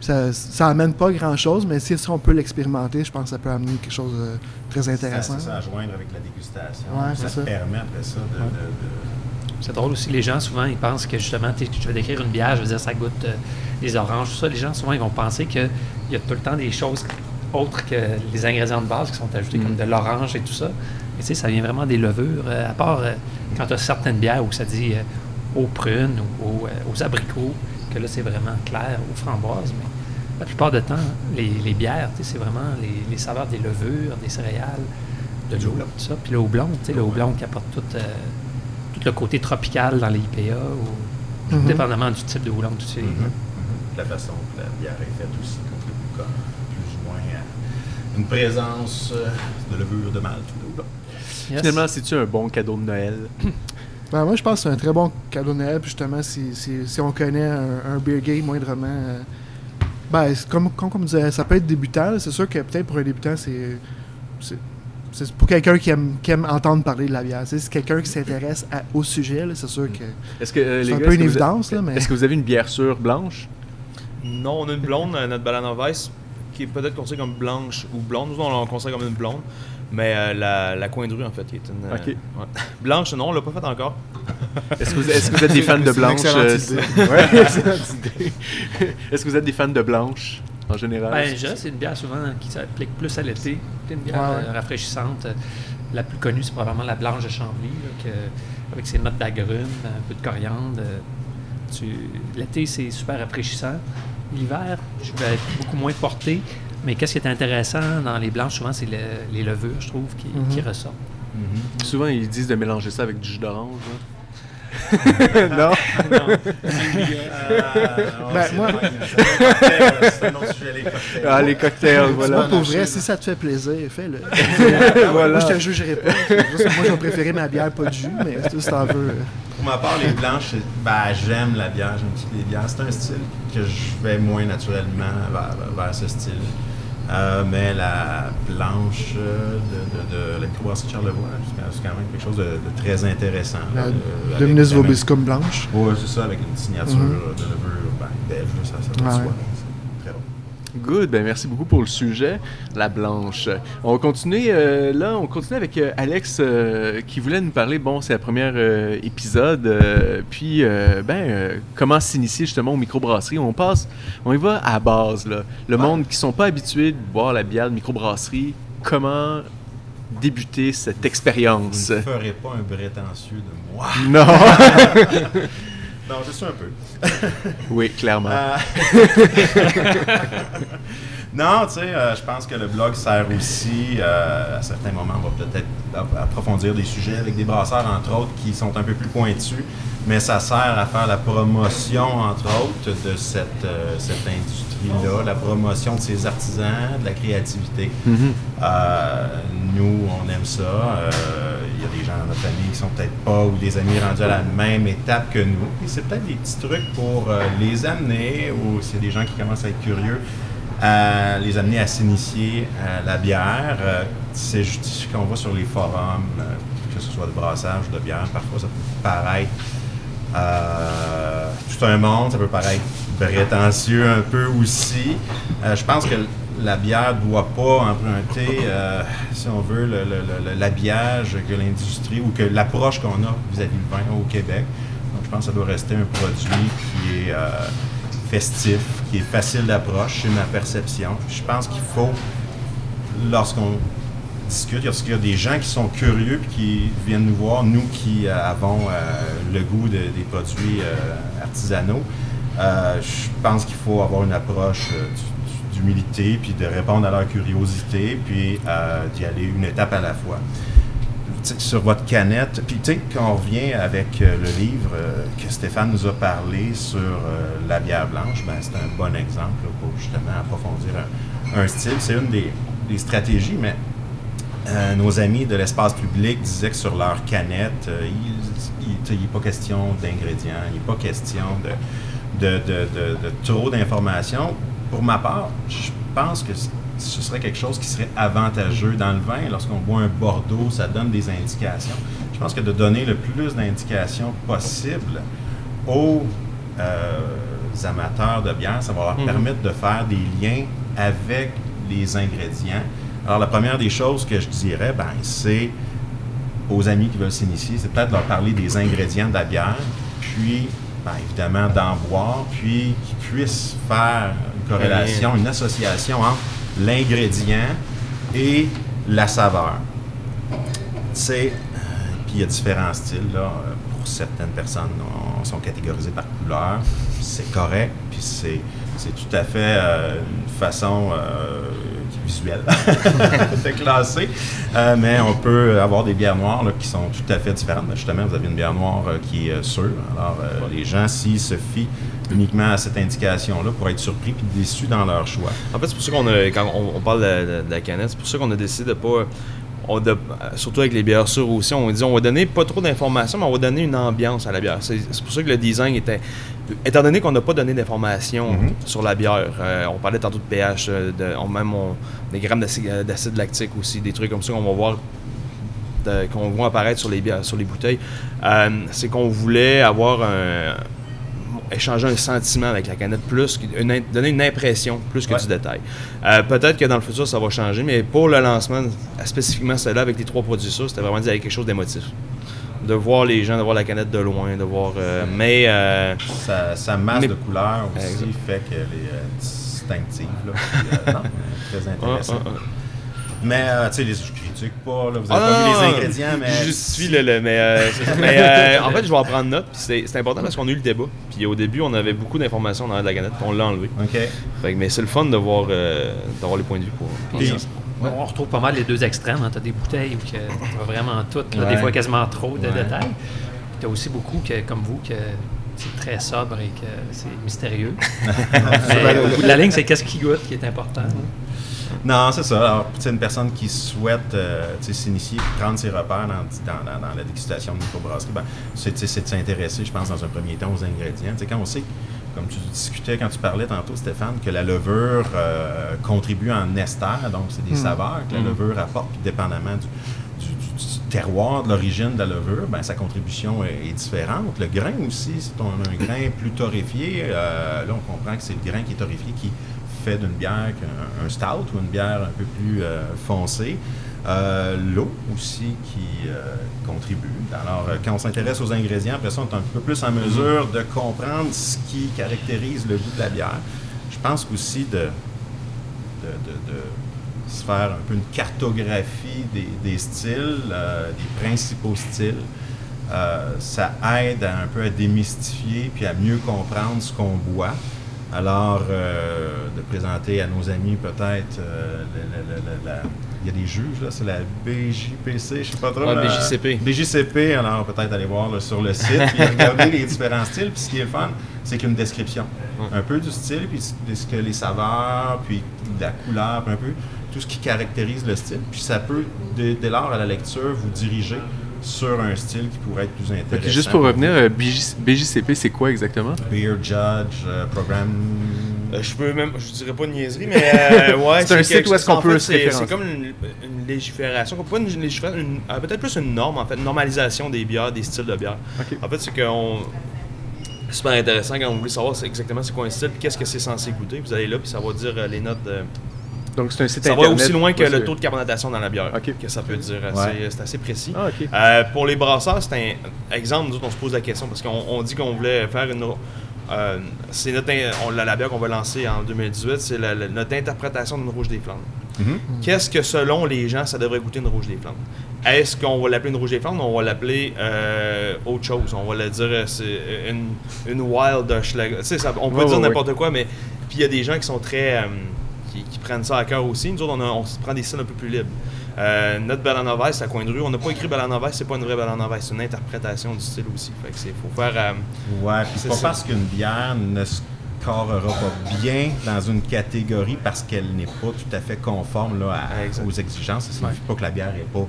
S2: Ça, ça amène pas grand-chose, mais si, si on peut l'expérimenter, je pense que ça peut amener quelque chose de très
S5: Ça,
S2: intéressant.
S5: ça à joindre avec la dégustation.
S2: Ouais,
S5: ça
S2: ça.
S5: permet après ça de. de- de-
S3: C'est drôle aussi, les gens souvent ils pensent que justement, tu sais, je vais décrire une bière, je veux dire ça goûte euh, les oranges, tout ça. Les gens souvent ils vont penser qu'il y a tout le temps des choses autres que les ingrédients de base qui sont ajoutés, comme de l'orange et tout ça. Mais tu sais, ça vient vraiment des levures, euh, à part euh, quand tu as certaines bières où ça dit euh, aux prunes ou aux, euh, aux abricots, que là c'est vraiment clair, aux framboises. Mais la plupart du temps, les, les bières, c'est vraiment les, les saveurs des levures, des céréales, de l'eau, tout ça. Puis le houblon, tu sais, le houblon qui apporte tout, euh, tout le côté tropical dans les IPA, ou,
S2: Mhm.
S3: dépendamment du type de houblon que tu utilises.
S5: Mhm. La façon que la bière est faite aussi contribue comme plus ou moins à une présence euh, de levure de malt ou de houblon.
S3: Yes.
S1: Finalement, c'est-tu un bon cadeau de Noël?
S2: Ben, moi, je pense que c'est un très bon cadeau de Noël. Justement, si, si, si on connaît un, un beer game moindrement. euh, ben, comme, comme on disait, ça peut être débutant. C'est sûr que peut-être pour un débutant, c'est. c'est- pour quelqu'un qui aime, qui aime entendre parler de la bière. C'est quelqu'un qui s'intéresse au sujet. là, C'est sûr que.
S1: Est-ce que, euh,
S2: C'est un
S1: gars,
S2: peu
S1: est-ce
S2: une
S1: que vous a-
S2: évidence, là, mais-
S1: Est-ce que vous avez une bière sûre blanche?
S7: Non, on a une blonde, euh, notre Banana Vice, qui est peut-être considérée comme blanche ou blonde. Nous, on la considère comme une blonde. Mais euh, la, la coin de rue, en fait, qui est une. euh, ouais. Blanche, non, on l'a pas faite encore.
S1: Est-ce que, vous- est-ce que vous êtes des fans de blanche? euh, ouais. Est-ce que vous êtes des fans de blanche en général?
S3: Ben, je c'est une bière souvent qui s'applique plus à l'été. C'est une bière
S2: Ouais,
S3: euh, rafraîchissante. La plus connue, c'est probablement la blanche de Chambly, là, que- avec ses notes d'agrumes, un peu de coriandre. tu- L'été, c'est super rafraîchissant. L'hiver, je vais être beaucoup moins porté. Mais qu'est-ce qui est intéressant dans les blanches, souvent, c'est le- les levures, je trouve, qui,
S2: Mhm.
S3: qui ressortent.
S1: Souvent, ils disent de mélanger ça avec du jus d'orange. là. non?
S2: Ben, moi-
S5: C'est un autre sujet, les cocktails.
S1: Ah, les cocktails, voilà.
S2: Moi, pour vrai, si ça te fait plaisir, fais-le.
S1: Voilà.
S2: Moi, je te jugerai pas. Moi, je vais préférer ma bière, pas de jus, mais si t'en veux. euh,
S5: Pour ma part, les blanches, c'est- ben, j'aime la bière, j'aime toutes les bières. C'est un style que je vais moins naturellement vers, vers ce style. Euh, mais la blanche euh, de, de, de la microbrasserie de Charlevoix, c'est quand- même quelque chose de, de très intéressant.
S2: La
S5: euh,
S2: Dominus Vobiscum blanche.
S5: Ouais, c'est ça, avec une signature
S2: Mhm.
S5: de levure ben, belge, ça, ça
S2: Ouais.
S5: soi. C'est très bon.
S1: Good, ben merci beaucoup pour le sujet, la blanche. On va continuer, euh, là, on continue avec euh, Alex euh, qui voulait nous parler, bon, c'est la première épisode, puis, ben, comment s'initier justement aux microbrasseries. On passe, on y va à la base, là. Le monde qui sont pas habitués de boire la bière de microbrasserie, comment débuter cette expérience?
S5: Vous ne ferez pas un prétentieux de moi.
S1: Non!
S5: Non, je suis un peu.
S1: oui, clairement.
S5: Euh, non, tu sais, euh, je pense que le blog sert aussi, euh, à certains moments, on va peut-être ap- approfondir des sujets avec des brasseurs, entre autres, qui sont un peu plus pointus, mais ça sert à faire la promotion, entre autres, de cette, euh, cette industrie-là, la promotion de ces artisans, de la créativité.
S1: Mhm.
S5: Euh, nous, on aime ça. Il y a des gens dans notre famille qui sont peut-être pas ou des amis rendus à la même étape que nous. Et c'est peut-être des petits trucs pour les amener ou s'il y a des gens qui commencent à être curieux, à les amener à s'initier à la bière. Euh, c'est juste qu'on va sur les forums, euh, que ce soit de brassage ou de bière, parfois ça peut paraître euh, tout un monde, ça peut paraître prétentieux un peu aussi. Je pense que la bière ne doit pas emprunter, si on veut, le- le- le- l'habillage que l'industrie ou que l'approche qu'on a vis-à-vis du vin au Québec. Donc, je pense que ça doit rester un produit qui est festif, qui est facile d'approche, c'est ma perception. Je pense qu'il faut, lorsqu'on discute, lorsqu'il y a des gens qui sont curieux et qui viennent nous voir, nous qui euh, avons euh, le goût de- des produits euh, artisanaux, je pense qu'il faut avoir une approche d'humilité, puis de répondre à leur curiosité, puis d'y aller une étape à la fois. Sur votre canette, puis tu sais, quand on revient avec euh, le livre euh, que Stéphane nous a parlé sur euh, la bière blanche, ben, c'est un bon exemple pour justement approfondir un, style. C'est une des, des stratégies, mais nos amis de l'espace public disaient que sur leur canette, il n'est pas question d'ingrédients, il n'est pas question de, de, de- de- trop d'informations. Pour ma part, je pense que ce serait quelque chose qui serait avantageux dans le vin. Lorsqu'on boit un Bordeaux, ça donne des indications. Je pense que de donner le plus d'indications possible aux euh, amateurs de bière, ça va leur
S7: Mhm.
S5: permettre de faire des liens avec les ingrédients. Alors, la première des choses que je dirais, ben, c'est aux amis qui veulent s'initier, c'est peut-être leur parler des ingrédients de la bière, puis, ben, évidemment, d'en boire, puis qu'ils puissent faire une corrélation, une association entre l'ingrédient et la saveur. C'est. euh, Puis il y a différents styles. Là. Pour certaines personnes, on, sont catégorisées par couleur. C'est correct. Puis c'est, c'est tout à fait euh, une façon euh, visuelle de classer. Mais on peut avoir des bières noires là, qui sont tout à fait différentes. Ben, justement, vous avez une bière noire qui est sûre. Alors, les gens, s'ils se fient uniquement à cette indication-là, pourraient être surpris puis déçus dans leur choix.
S7: En fait, c'est pour ça qu'on a, quand on, on parle de, de- de la canette, c'est pour ça qu'on a décidé de pas. on de- surtout avec les bières sûres aussi, on dit on va donner pas trop d'informations, mais on va donner une ambiance à la bière. C'est c'est pour ça que le design était. Étant donné qu'on n'a pas donné d'informations
S5: Mhm.
S7: sur la bière, euh, on parlait tantôt de pH, euh, de, on, même on- des grammes d'acide euh, d'acide lactique aussi, des trucs comme ça qu'on va voir qu'on voit apparaître sur les bières, sur les bouteilles, euh, c'est qu'on voulait avoir un échanger un sentiment avec la canette plus, une donner une impression plus que
S5: Ouais.
S7: du détail. Euh, Peut-être que dans le futur ça va changer, mais pour le lancement, spécifiquement celle-là avec les trois produits sûrs, c'était vraiment dit avec quelque chose d'émotif. De voir les gens, de voir la canette de loin, de voir. euh, mais euh,
S5: Sa, sa masse
S7: Mais-
S5: de couleurs aussi
S7: Exact.
S5: fait qu'elle est euh, distinctive. Là, puis, euh, non, euh, très
S7: ah,
S5: intéressant.
S7: ah, ah.
S5: Mais, euh, tu sais, les- je critique pas, là, vous
S7: Ah,
S5: avez pas
S7: non,
S5: vu les ingrédients, mais...
S7: Je suis le, le- mais, euh. Mais, euh, en fait, je vais en prendre note. puis C'est c'est important parce qu'on a eu le débat. Puis au début, on avait beaucoup d'informations dans la canette, puis on l'a enlevé.
S5: OK.
S7: Fait que- mais c'est le fun de voir, euh, d'avoir les points de vue pour.
S3: Ouais, On retrouve pas mal les deux extrêmes. Hein. Tu as des bouteilles où que t'as vraiment tout, là,
S5: Ouais.
S3: des fois quasiment trop de
S5: Ouais.
S3: détails. tu as aussi beaucoup, que, comme vous, que c'est très sobre et que c'est mystérieux. Mais au bout de la ligne, c'est qu'est-ce qui goûte qui est important.
S5: Non, c'est ça. Alors, c'est une personne qui souhaite euh, tu s'initier, prendre ses repères dans, dans, dans- dans la dégustation de microbrasserie, ben, c'est tu de s'intéresser, je pense, dans un premier temps aux ingrédients. Tu sais, quand on sait, comme tu discutais quand tu parlais tantôt, Stéphane, que la levure euh, contribue en ester, donc c'est des
S2: Mm.
S5: saveurs que la levure apporte, puis dépendamment du, du- du- du terroir, de l'origine de la levure, ben, sa contribution est, est différente. Le grain aussi, si on a un grain plus torréfié, euh, là on comprend que c'est le grain qui est torréfié qui d'une bière qu'un un stout ou une bière un peu plus euh, foncée. Euh, L'eau aussi qui euh, contribue. Alors, quand on s'intéresse aux ingrédients, après ça, on est un peu plus en mesure de comprendre ce qui caractérise le goût de la bière. Je pense aussi de, se faire un peu une cartographie des, styles, des principaux styles. Ça aide un peu à démystifier puis à mieux comprendre ce qu'on boit. Alors, euh, de présenter à nos amis peut-être, euh, la- il y a des juges, là, c'est la BJPC, je sais pas trop.
S7: Ouais,
S5: la-
S7: BJCP.
S5: BJCP, alors peut-être aller voir là, sur le site, puis regarder les différents styles. Puis ce qui est fun, c'est qu'une description. Un peu du style, puis ce ce que les saveurs, puis la couleur, puis un peu tout ce qui caractérise le style. Puis ça peut, dès, dès lors à la lecture, vous diriger sur un style qui pourrait être plus intéressant.
S1: juste pour revenir, euh, BJ- BJCP, c'est quoi exactement?
S5: Beer Judge, euh, Programme.
S7: Euh, je peux même, je dirais pas une niaiserie, mais euh, ouais.
S1: C'est un site où est-ce qu'on peut
S7: fait,
S1: se
S7: c'est-
S1: référencer.
S7: C'est comme une, une légifération, pas une légifération, une- euh, peut-être plus une norme en fait, une normalisation des bières, des styles de bière. En fait, c'est qu'on c'est super intéressant quand vous voulez savoir exactement c'est quoi un style, qu'est-ce que c'est censé goûter. Vous allez là, puis ça va dire euh, les notes.
S1: Donc, c'est un site
S7: ça va aussi loin que le taux de carbonatation dans la bière.
S1: Ok.
S7: Que ça peut dire.
S5: Ouais.
S7: C'est- assez précis.
S1: Ah, ok.
S7: Euh, pour les brasseurs, c'est un exemple. Nous autres, on se pose la question parce qu'on on dit qu'on voulait faire une. euh, c'est notre, on, la, la bière qu'on va lancer en 2018, c'est la- la- notre interprétation d'une rouge des Flandres.
S5: Mhm.
S7: Qu'est-ce que selon les gens, ça devrait goûter une rouge des Flandres? Est-ce qu'on va l'appeler une rouge des Flandres? Ou on va l'appeler euh, autre chose On va le dire c'est une, une wild Schlager. Tu sais, ça- on peut
S1: Ouais,
S7: dire
S1: ouais,
S7: n'importe quoi, mais puis il y a des gens qui sont très. euh, qui, qui prennent ça à cœur aussi. Nous autres, on, a- on se prend des styles un peu plus libres. Euh, notre Belle c'est à coin de rue. On n'a pas écrit Belle c'est pas une vraie Belle c'est une interprétation du style aussi. Fait que c'est faut faire. euh,
S5: Ouais, puis
S7: C'est
S5: pas
S7: ça.
S5: parce qu'une bière ne scorera pas bien dans une catégorie parce qu'elle n'est pas tout à fait conforme là, à- aux exigences. Ça signifie pas que la bière n'est pas,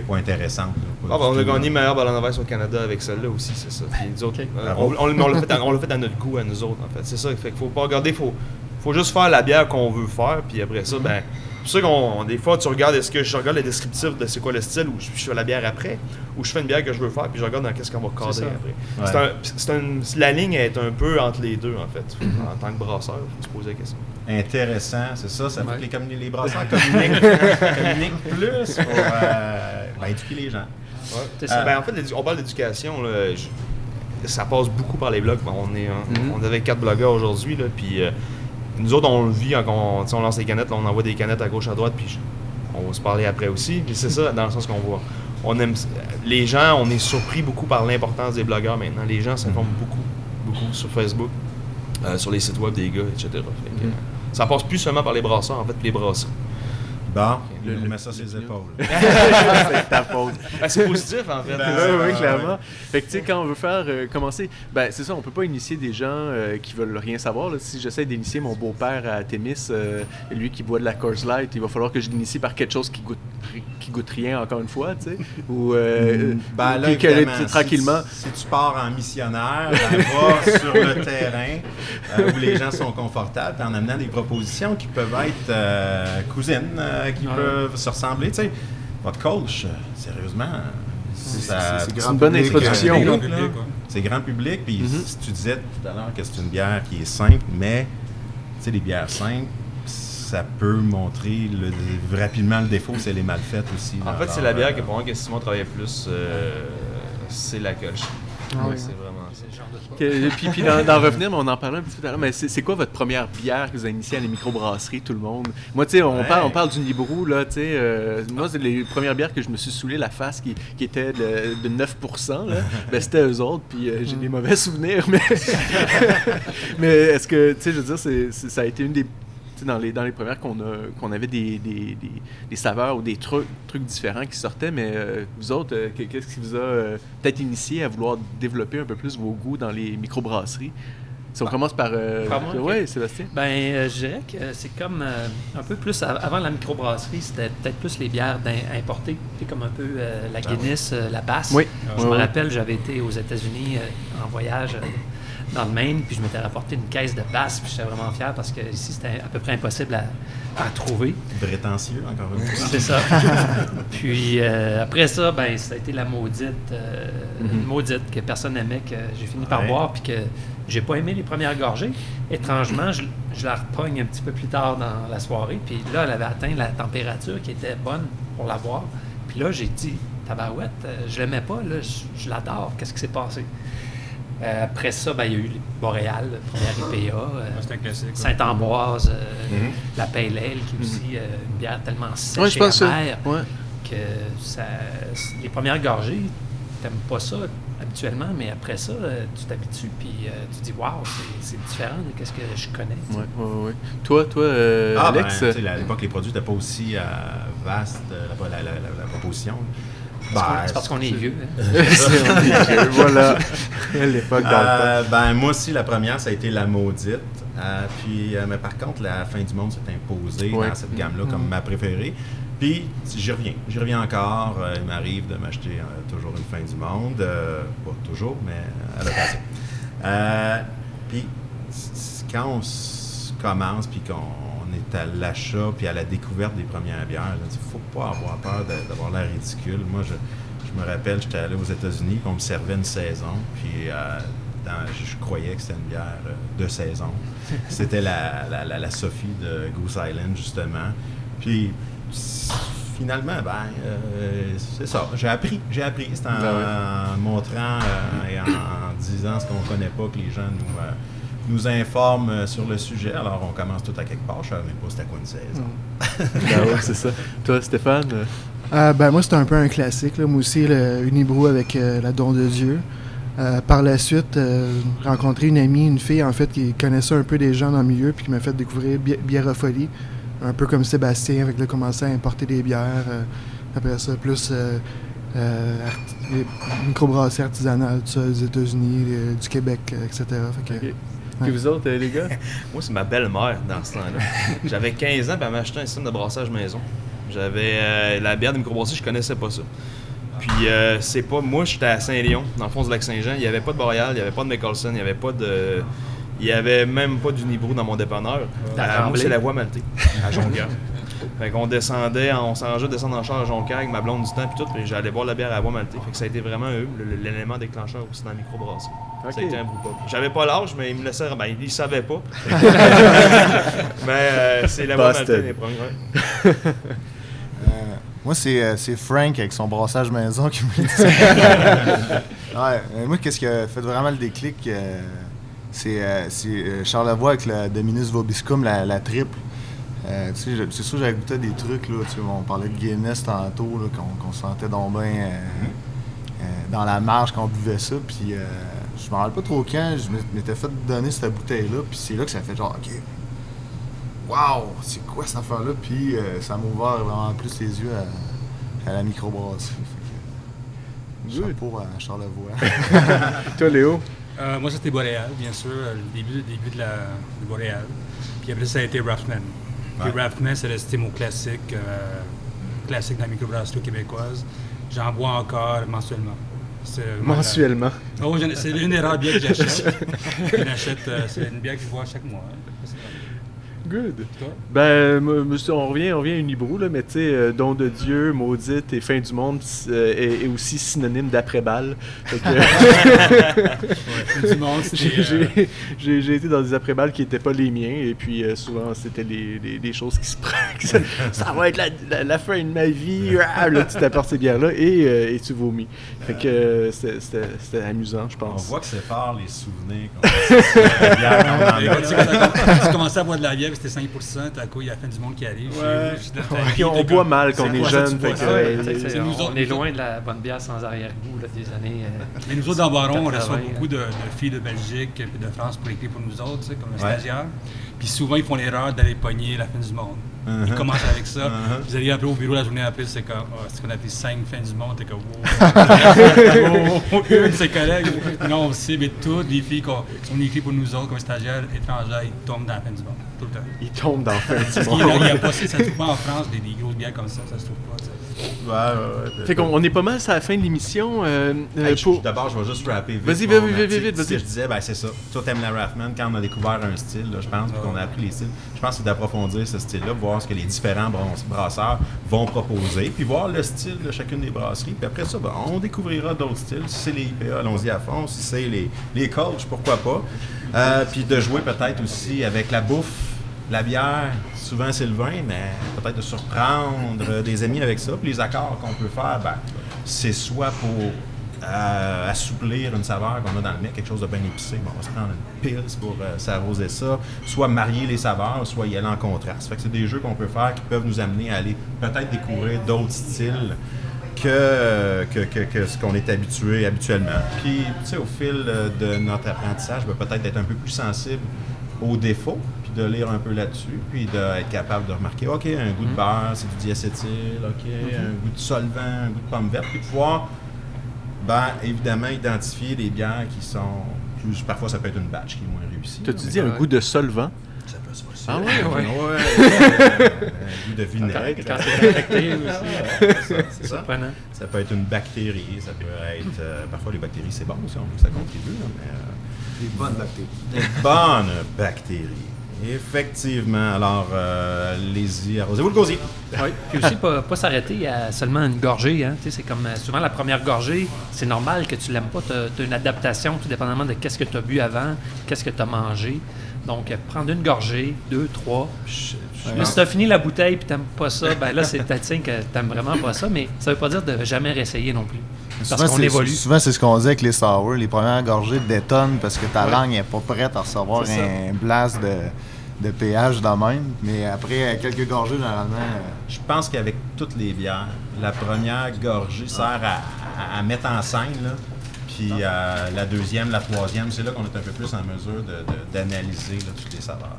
S5: pas intéressante. là, pas
S7: Ah, ben, on a gagné meilleur ballon au Canada avec celle-là aussi, c'est ça. Puis autres, euh,
S5: Bravo.
S7: on, on- mais on l'a fait, fait à notre goût, à nous autres, en fait. C'est ça. Fait qu'il faut pas regarder, faut, faut juste faire la bière qu'on veut faire, puis après ça, ben. C'est pour ça qu'on, des fois, tu regardes, est-ce que je regarde le descriptif de c'est quoi le style, ou je, je fais la bière après, ou je fais une bière que je veux faire, puis je regarde dans qu'est-ce qu'on va cadrer après.
S5: Ouais.
S7: C'est un, c'est un- la ligne est un peu entre les deux, en fait. En tant que brasseur, il faut se poser la question.
S5: Intéressant, c'est ça. Ça fait
S3: Ouais.
S5: que les, communi- les brasseurs communiquent, communiquent plus pour euh, ben, éduquer les gens.
S3: C'est
S7: Euh, ben, en fait, on parle d'éducation. là, je- Ça passe beaucoup par les blogs. On, est, on-
S1: Mhm.
S7: on avait quatre blogueurs aujourd'hui. là, Puis euh, nous autres, on le vit quand on, lance des canettes. là, on envoie des canettes à gauche, à droite. Puis on va se parler après aussi. Mais c'est ça, dans le sens qu'on voit. On aime, les gens, on est surpris beaucoup par l'importance des blogueurs maintenant. Les gens s'informent beaucoup, beaucoup sur Facebook, euh, sur les sites web des gars, etc. Fait que, euh, ça passe plus seulement par les brasseurs, en fait, puis les brasseries.
S5: Bon,
S1: Le-
S5: on met ça sur les épaules.
S1: c'est ta faute.
S7: Ben, c'est positif, en fait.
S5: Ben,
S1: Oui, oui, clairement. Fait que, tu sais, quand on veut faire euh, commencer, ben, c'est ça, on peut pas initier des gens euh, qui veulent rien savoir. là. Si j'essaie d'initier mon beau-père à Témis, euh, lui qui boit de la Coors Light, il va falloir que je l'initie par quelque chose qui goûte, qui goûte rien, encore une fois, tu sais. Ou, euh,
S5: Ben
S1: ou
S5: là,
S1: que- tranquillement.
S5: Si, si tu pars en missionnaire, ben, sur le terrain euh, où les gens sont confortables en amenant des propositions qui peuvent être euh, cousines, euh, qui
S3: Ouais.
S5: peuvent se ressembler. Tu sais, votre coach, euh, sérieusement,
S6: c'est-
S1: une bonne introduction.
S5: C'est grand public. Puis
S1: Mhm.
S5: si tu disais tout à l'heure que c'est une bière qui est simple, mais tu sais, les bières simples, ça peut montrer le- rapidement le défaut si elle est mal faite aussi.
S7: En fait, c'est la bière
S5: euh,
S7: que pour moi que Simon travaillait plus, euh, c'est la colche.
S2: Ah oui.
S7: c'est vraiment ça.
S1: Que- puis puis d'en, revenir, mais on en parlait un petit peu tout à l'heure, mais c'est, quoi votre première bière que vous avez initiée à la microbrasserie, tout le monde? Moi, tu sais, on,
S5: Ouais.
S1: parle, on parle du Nibrou, là, tu sais. euh, moi, c'est les premières bières que je me suis saoulé la face qui, qui était de, de 9%, là. ben, c'était eux autres, puis euh, j'ai des mauvais souvenirs, mais... mais est-ce que, tu sais, je veux dire, ça a été une des dans les, dans les premières qu'on a qu'on avait des, des, des, des saveurs ou des trucs, trucs différents qui sortaient, mais euh, vous autres, euh, que- qu'est-ce qui vous a euh, peut-être initié à vouloir développer un peu plus vos goûts dans les microbrasseries? Si on commence par... Euh,
S3: Par moi,
S1: ouais, Sébastien.
S3: Ben, euh, je dirais que c'est comme euh, un peu plus av- avant la microbrasserie, c'était peut-être plus les bières importées, C'est comme un peu euh, la Guinness, euh, la Basse.
S1: Oui.
S3: Je me rappelle, j'avais été aux États-Unis euh, en voyage euh, dans le Maine, puis je m'étais rapporté une caisse de Basse, puis j'étais vraiment fier parce que ici c'était à peu près impossible à, à trouver.
S5: Prétentieux, encore une fois.
S3: C'est ça. Puis euh, après ça, ben ça a été la maudite, euh, une maudite que personne n'aimait, que j'ai fini par
S5: Ouais.
S3: boire, puis que j'ai pas aimé les premières gorgées. Étrangement, je, je la repogne un petit peu plus tard dans la soirée, puis là, elle avait atteint la température qui était bonne pour la boire. Puis là, j'ai dit, tabarouette, euh, je l'aimais pas, là, je, je l'adore, qu'est-ce qui s'est passé? Euh, après ça, ben, il y a eu Boréal, première IPA. euh, euh,
S5: Mhm.
S3: la Pale Ale, qui est aussi euh, une bière tellement sèche
S1: Ouais, je
S3: et
S1: pense que...
S3: amère
S1: Ouais.
S3: que ça, les premières gorgées, t'aimes pas ça habituellement, mais après ça, euh, tu t'habitues, puis euh, tu dis, waouh, c'est- c'est différent de ce que je connais.
S1: Ouais, ouais, ouais. Toi, toi, euh,
S5: Ah, ben,
S1: Alex,
S5: tu sais, à l'époque, les produits n'étaient pas aussi euh, vastes, la, la, la, la- la proposition. Ben,
S3: c'est parce qu'on est vieux. hein.
S1: Voilà. L'époque, dans le temps.
S5: Euh, ben, moi aussi, la première, ça a été la maudite. Euh, puis, euh, mais par contre, la fin du monde s'est imposée dans cette gamme-là comme ma préférée. Puis, j'y reviens. J'y reviens encore. Il m'arrive de m'acheter toujours une fin du monde. Pas toujours, mais à l'occasion. Puis, quand on commence, puis qu'on on est à l'achat, puis à la découverte des premières bières, il ne faut pas avoir peur d'avoir l'air ridicule. Moi, je, je me rappelle, j'étais allé aux États-Unis, on me servait une saison, puis euh, dans- je, je croyais que c'était une bière euh, de saison. C'était la, la, la, la Sophie de Goose Island, justement. Puis finalement, ben, euh, c'est ça. J'ai appris. J'ai appris. C'est en,
S1: Ben
S5: en montrant et en, en disant ce qu'on connaît pas que les gens nous, nous informent euh, sur le sujet. Alors, on commence tout à quelque part. Je savais même pas c'était quoi une saison?
S1: Ben ouais, c'est ça. Toi, Stéphane, euh,
S2: Euh, ben moi, c'était un peu un classique. Là. Moi aussi, le Unibrou avec euh, la Don de Dieu. Euh, par la suite, euh, rencontré une amie, une fille en fait, qui connaissait un peu des gens dans le milieu, puis qui m'a fait découvrir Bi- Biérofolie. Un peu comme Sébastien, avec le commencé à importer des bières. euh, après ça, plus euh, euh, arti- les microbrasseries artisanales, tout ça, des États-Unis, du Québec, euh, etc. Fait que,
S1: Ok. Puis vous autres, euh, les gars?
S7: Moi, c'est ma belle-mère dans ce temps-là. J'avais 15 ans, puis elle m'a acheté un système de brassage maison. J'avais euh, la bière de microbrasserie, je connaissais pas ça. Puis euh, c'est pas. Moi, j'étais à Saint-Léon, dans le fond du lac Saint-Jean. Il n'y avait pas de Boréal, il n'y avait pas de McColson, il n'y avait pas de. Il n'y avait même pas d'Unibrou dans mon dépanneur. Euh, moi, c'est la voie maltée, à Jonquière. Fait qu'on descendait, on s'arrangeait de descendre en char à Jonquière avec ma blonde du temps, puis tout, puis j'allais boire la bière à voie maltée. Fait que ça a été vraiment eux, le- l'élément déclencheur aussi dans la microbrasserie.
S1: Ok.
S7: Ça a été un brewpub. J'avais pas l'âge, mais ils me laissaient. Ben, ils savaient pas. mais euh, c'est la voie
S1: Busted.
S7: maltaise les premiers. ouais.
S6: Euh, moi, c'est euh, c'est Frank avec son brassage maison qui me dit ça. ouais, moi, qu'est-ce qui a fait vraiment le déclic euh, C'est euh, c'est, euh, Charlevoix avec la Dominus Vobiscum, la, la triple. Euh, c'est sûr, j'avais goûté des trucs, là, on parlait de Guinness tantôt, qu'on qu'on sentait donc bien euh, euh, dans la marge quand on buvait ça. Puis euh, je me rappelle pas trop quand, je m'étais- fait donner cette bouteille-là, puis c'est là que ça fait genre, OK, Wow, c'est quoi cette affaire-là? Puis euh, ça m'a ouvert vraiment plus les yeux à, à la microbrasserie. Que. Chapeau à Charlevoix.
S1: Toi, Léo?
S4: Euh, moi, c'était Boréal, bien sûr, le début, début de, la, de Boréal. Puis après, ça a été Raffman. Puis. Raffman, c'est resté mon classique, euh, classique de la microbrasserie québécoise. J'en bois encore mensuellement. La-
S1: Mensuellement.
S4: Oh, c'est une des rares bières que j'achète. Je l'achète, euh, c'est une bière que je bois chaque mois. hein.
S1: Good. Ben, monsieur, on revient, on revient à Unibrou, là, mais tu sais, euh, don de Dieu, maudite et fin du monde euh, est, est aussi synonyme d'après-balle. Fait que-
S4: Ouais, du monde, c'est
S1: J'ai-
S4: euh,
S1: été dans des après-balles qui n'étaient pas les miens, et puis euh, souvent c'était les, les- des choses qui se prennent. ça, va être la, la- la fin de ma vie. Ah, là, tu t'apportes ces bières-là et, euh, et tu vomis. Fait que euh, c'était- amusant, je
S5: On pense.
S1: pense.
S5: voit que c'est fort les souvenirs. en
S4: quand tu, quand tu commençais à boire de la bière, c'était 5 tout à coup, il y a la fin du monde qui arrive.
S1: Ouais. On boit mal quand on est jeune, euh,
S3: on est loin de la bonne bière sans arrière-goût là, des années. euh,
S4: Mais nous autres, dans Baron, on
S3: 80,
S4: reçoit beaucoup
S3: hein.
S4: de, filles de Belgique et de France pour écrire pour nous autres, tu sais, comme stagiaires. Puis souvent, ils font l'erreur d'aller pogner la fin du monde.
S5: Uh-huh.
S4: Ils commencent avec ça.
S5: Uh-huh.
S4: Vous allez après au bureau la journée après, c'est comme, oh, c'est ce qu'on appelle 5 fins du monde. T'es comme, wow. Oh, Une de ses collègues, non, on sait, mais toutes les filles qui ont- qui sont écrites pour nous autres comme stagiaires étrangères, ils tombent dans la fin du monde. Tout le temps.
S1: Il tombe dans le fin du
S4: Parce qu'il y a-
S1: monde.
S4: a pas, ça se trouve pas en France, des, des grosses bières comme ça, ça se trouve pas. Sais.
S5: Ouais, ouais, ouais.
S1: Fait qu'on on est pas mal à la fin de l'émission. euh, euh,
S5: Hey,
S1: pour-
S5: D'abord, je vais juste rapper vite.
S1: Vas-y,
S5: mon-
S1: vite, vite,
S5: Ce que
S1: vas-y.
S5: je disais, ben, c'est ça. Toi, t'aimes la Raffman. Quand on a découvert un style, là, je pense, puis qu'on a appris les styles, je pense que c'est d'approfondir ce style-là, voir ce que les différents brasseurs vont proposer, puis voir le style de chacune des brasseries. Puis après ça, ben, on découvrira d'autres styles. Si c'est les IPA, allons-y à fond. Si c'est les, les coachs, pourquoi pas. Euh, puis de jouer peut-être aussi avec la bouffe, la bière, souvent c'est le vin, mais peut-être de surprendre des amis avec ça. Puis les accords qu'on peut faire, ben, c'est soit pour euh, assouplir une saveur qu'on a dans le mec, quelque chose de bien épicé, bon, on va se prendre une pils pour euh, s'arroser ça, soit marier les saveurs, soit y aller en contraste. Fait que c'est des jeux qu'on peut faire qui peuvent nous amener à aller peut-être découvrir d'autres styles que, que, que- que ce qu'on est habitué habituellement. Puis, tu sais, au fil euh, de notre apprentissage, ben, peut-être d'être un peu plus sensible aux défauts, de lire un peu là-dessus, puis d'être capable de remarquer, OK, un goût de beurre, c'est du diacétyl, OK, un goût de solvant, un goût de pomme verte, puis de pouvoir, ben, évidemment, identifier des bières qui sont plus... Parfois, ça peut être une batch qui est moins réussie.
S1: T'as-tu dit un goût de solvant?
S5: Ça peut se passer.
S1: Ah ouais,
S3: ouais.
S5: un goût de vinaigre.
S3: Quand c'est aussi, c'est
S5: ça.
S3: surprenant.
S5: Ça peut être une bactérie, ça peut être... euh, parfois, les bactéries, c'est bon, ça, ça contribue, là, mais... euh,
S6: Des bonnes bactéries.
S5: Des bonnes bactéries. Effectivement. Alors, euh, allez-y, arrosez-vous le gosier.
S3: Oui. Puis aussi, pas, pas s'arrêter à seulement une gorgée. Hein. C'est comme euh, souvent la première gorgée, c'est normal que tu l'aimes pas. Tu as, une adaptation, tout dépendamment de qu'est-ce que tu as bu avant, qu'est-ce que tu as mangé. Donc, euh, prendre une gorgée, deux, trois. Là, si tu as fini la bouteille et tu n'aimes pas ça, ben là, c'est signe que tu n'aimes vraiment pas ça, mais ça veut pas dire de jamais réessayer non plus. Parce
S6: Souvent,
S3: qu'on
S6: c'est-
S3: évolue.
S6: Souvent, c'est ce qu'on dit avec les sour. Les premières gorgées détonnent parce que ta langue n'est pas prête à recevoir un blast de, de pH de même. Mais après quelques gorgées, généralement, euh,
S5: Je pense qu'avec toutes les bières, la première gorgée sert à, à- à mettre en scène, là. Puis euh, la deuxième, la troisième, c'est là qu'on est un peu plus en mesure de- de- d'analyser là, toutes les saveurs.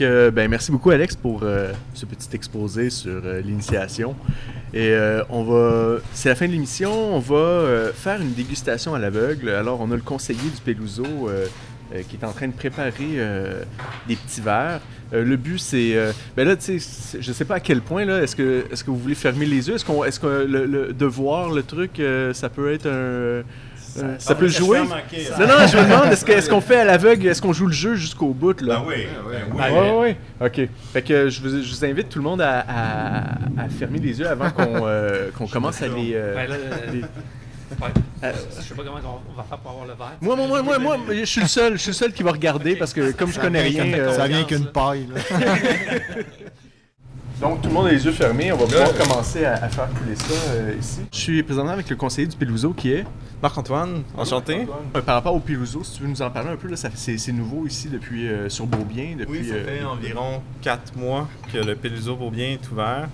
S1: Euh, ben, merci beaucoup, Alex, pour euh, ce petit exposé sur euh, l'initiation. Et on va, c'est la fin de l'émission. On va faire une dégustation à l'aveugle. Alors, on a le conseiller du Peluso qui est en train de préparer des petits verres. Le but, c'est, ben là, tu sais, je sais pas à quel point là. Est-ce que, est-ce que vous voulez fermer les yeux? Est-ce qu'on, est-ce que le, le- de voir le truc, ça peut être un, euh, ça peut jouer Non, non, je me demande, est-ce, que- est-ce qu'on fait à l'aveugle, est-ce qu'on joue le jeu jusqu'au bout là?
S5: Ben oui, ben oui.
S1: ah, ouais, ouais. OK. Fait que je vous, je vous invite tout le monde à, à- à fermer les yeux avant qu'on euh, qu'on commence à les... euh,
S3: Ben là, euh,
S1: les-
S3: ouais.
S1: Euh,
S3: Je sais pas comment on va faire pour avoir le verre.
S1: Moi, moi, moi, moi, moi, je suis le seul, je suis le seul qui va regarder parce que comme je connais rien... euh,
S6: ça vient qu'une paille. là.
S1: Donc, tout le monde a les yeux fermés. On va pouvoir commencer à, à faire couler ça euh, ici. Je suis présentement avec le conseiller du Peluso qui est...
S8: Marc-Antoine, enchanté.
S1: Euh, Par rapport au Peluso, si tu veux nous en parler un peu, c'est nouveau ici depuis euh, sur Beaubien. Depuis,
S8: Oui, ça
S1: euh,
S8: fait environ 4 mois que le Peluso Beaubien est ouvert.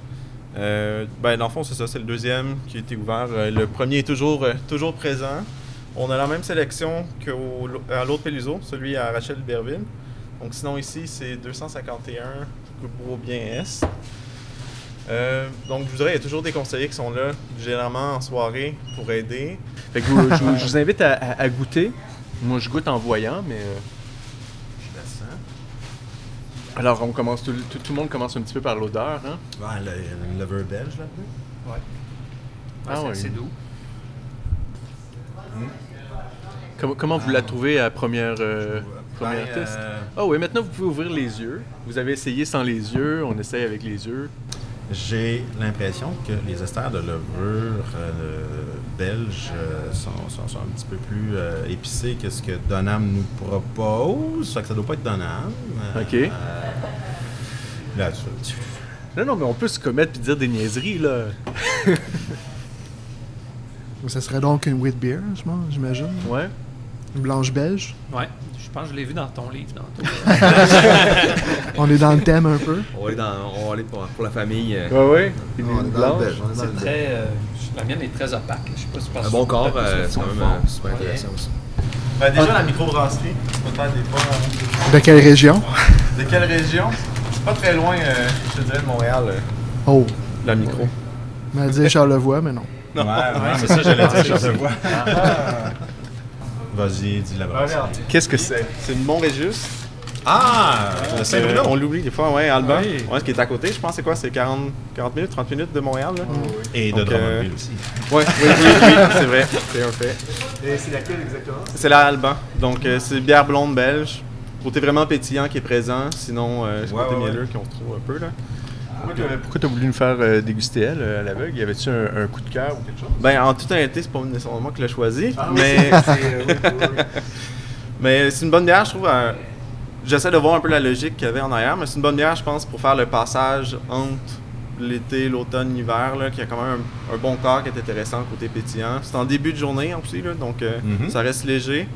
S8: Euh, ben, dans le fond, c'est ça, c'est le deuxième qui a été ouvert. Euh, le premier est toujours, euh, toujours présent. On a la même sélection qu'à l'autre Peluso, celui à Rachel Berville. Donc sinon ici, c'est 251 rue Beaubien-Est. Euh, donc je vous dirais, il y a toujours des conseillers qui sont là, généralement en soirée, pour aider.
S1: Fait que vous- je, vous- je vous invite à, à- à goûter. Moi, je goûte en voyant, mais... euh, Alors, on commence tout, tout- tout le monde commence un petit peu par l'odeur, hein?
S5: Ouais, le, le lever belge là-dedans.
S3: Ouais.
S1: Ah
S3: c'est
S1: ouais.
S3: assez doux.
S1: Comment, comment vous la trouvez à première, euh,
S5: Ben,
S1: test?
S5: euh,
S1: Ah oui, maintenant vous pouvez ouvrir les yeux. Vous avez essayé sans les yeux, on essaye avec les yeux.
S5: J'ai l'impression que les esters de levure euh, belges euh, sont, sont- sont un petit peu plus euh, épicés que ce que Donham nous propose. Fait que ça doit pas être Donham. Euh,
S1: Ok.
S5: euh, là, tu, tu-
S1: Non, non, mais on peut se commettre et dire des niaiseries, là.
S2: Ça serait donc une wheat beer, j'imagine.
S1: Ouais.
S2: Une blanche belge.
S3: Ouais, je pense que je l'ai vu dans ton livre. tantôt.
S2: On est dans le thème un peu.
S9: On va aller, dans, on va aller pour, pour la famille. euh,
S1: Ouais,
S6: est dans le
S1: blanche.
S6: est dans
S3: C'est très. euh, la mienne est très opaque. Je sais pas si
S9: un bon corps, euh, c'est quand même euh, super
S3: Ouais.
S9: intéressant aussi.
S5: Ben, déjà, la microbrasserie, peut-être des fois. euh,
S2: De quelle région?
S5: De quelle région? C'est pas très loin, euh, je te dirais, de Montréal, euh,
S2: Oh,
S5: la micro.
S2: on m'a dit Charlevoix, mais non.
S5: Ouais, ouais,
S7: c'est ça, j'allais dire,
S5: je sais pas. Vas-y, dis la brasserie.
S8: Qu'est-ce que c'est? C'est une Mont-Régis.
S5: Ah,
S8: Euh,
S5: Saint-Bruno.
S8: on l'oublie des fois, ouais, Alban.
S3: Oui.
S8: Ouais, ce qui est à côté, je pense, c'est quoi? C'est 40, 40 minutes, 30 minutes de Montréal, là?
S5: Et de
S8: euh,
S5: Drummondville aussi.
S8: Ouais, oui, oui, oui, c'est vrai. C'est un fait.
S1: Et c'est laquelle exactement?
S8: C'est la Alban. Donc, euh, c'est bière blonde belge. Côté vraiment pétillant qui est présent. Sinon, euh, c'est
S5: Ouais,
S8: côté
S5: ouais, ouais.
S8: mielleux qu'on retrouve un peu, là.
S1: Pourquoi t'as voulu nous faire euh, déguster elle euh, à l'aveugle? Y avait-tu un, un coup de cœur ou quelque chose?
S8: Ben, en toute honnêteté, c'est pas nécessairement moi qui l'ai choisi.
S1: Ah oui,
S8: mais
S1: c'est- euh,
S8: mais une bonne bière, je trouve. euh, J'essaie de voir un peu la logique qu'il y avait en arrière, mais c'est une bonne bière, je pense, pour faire le passage entre l'été, l'automne, l'hiver, là, qui a quand même un, un bon corps qui est intéressant côté pétillant. C'est en début de journée aussi, là, donc euh,
S5: Mhm.
S8: ça reste léger.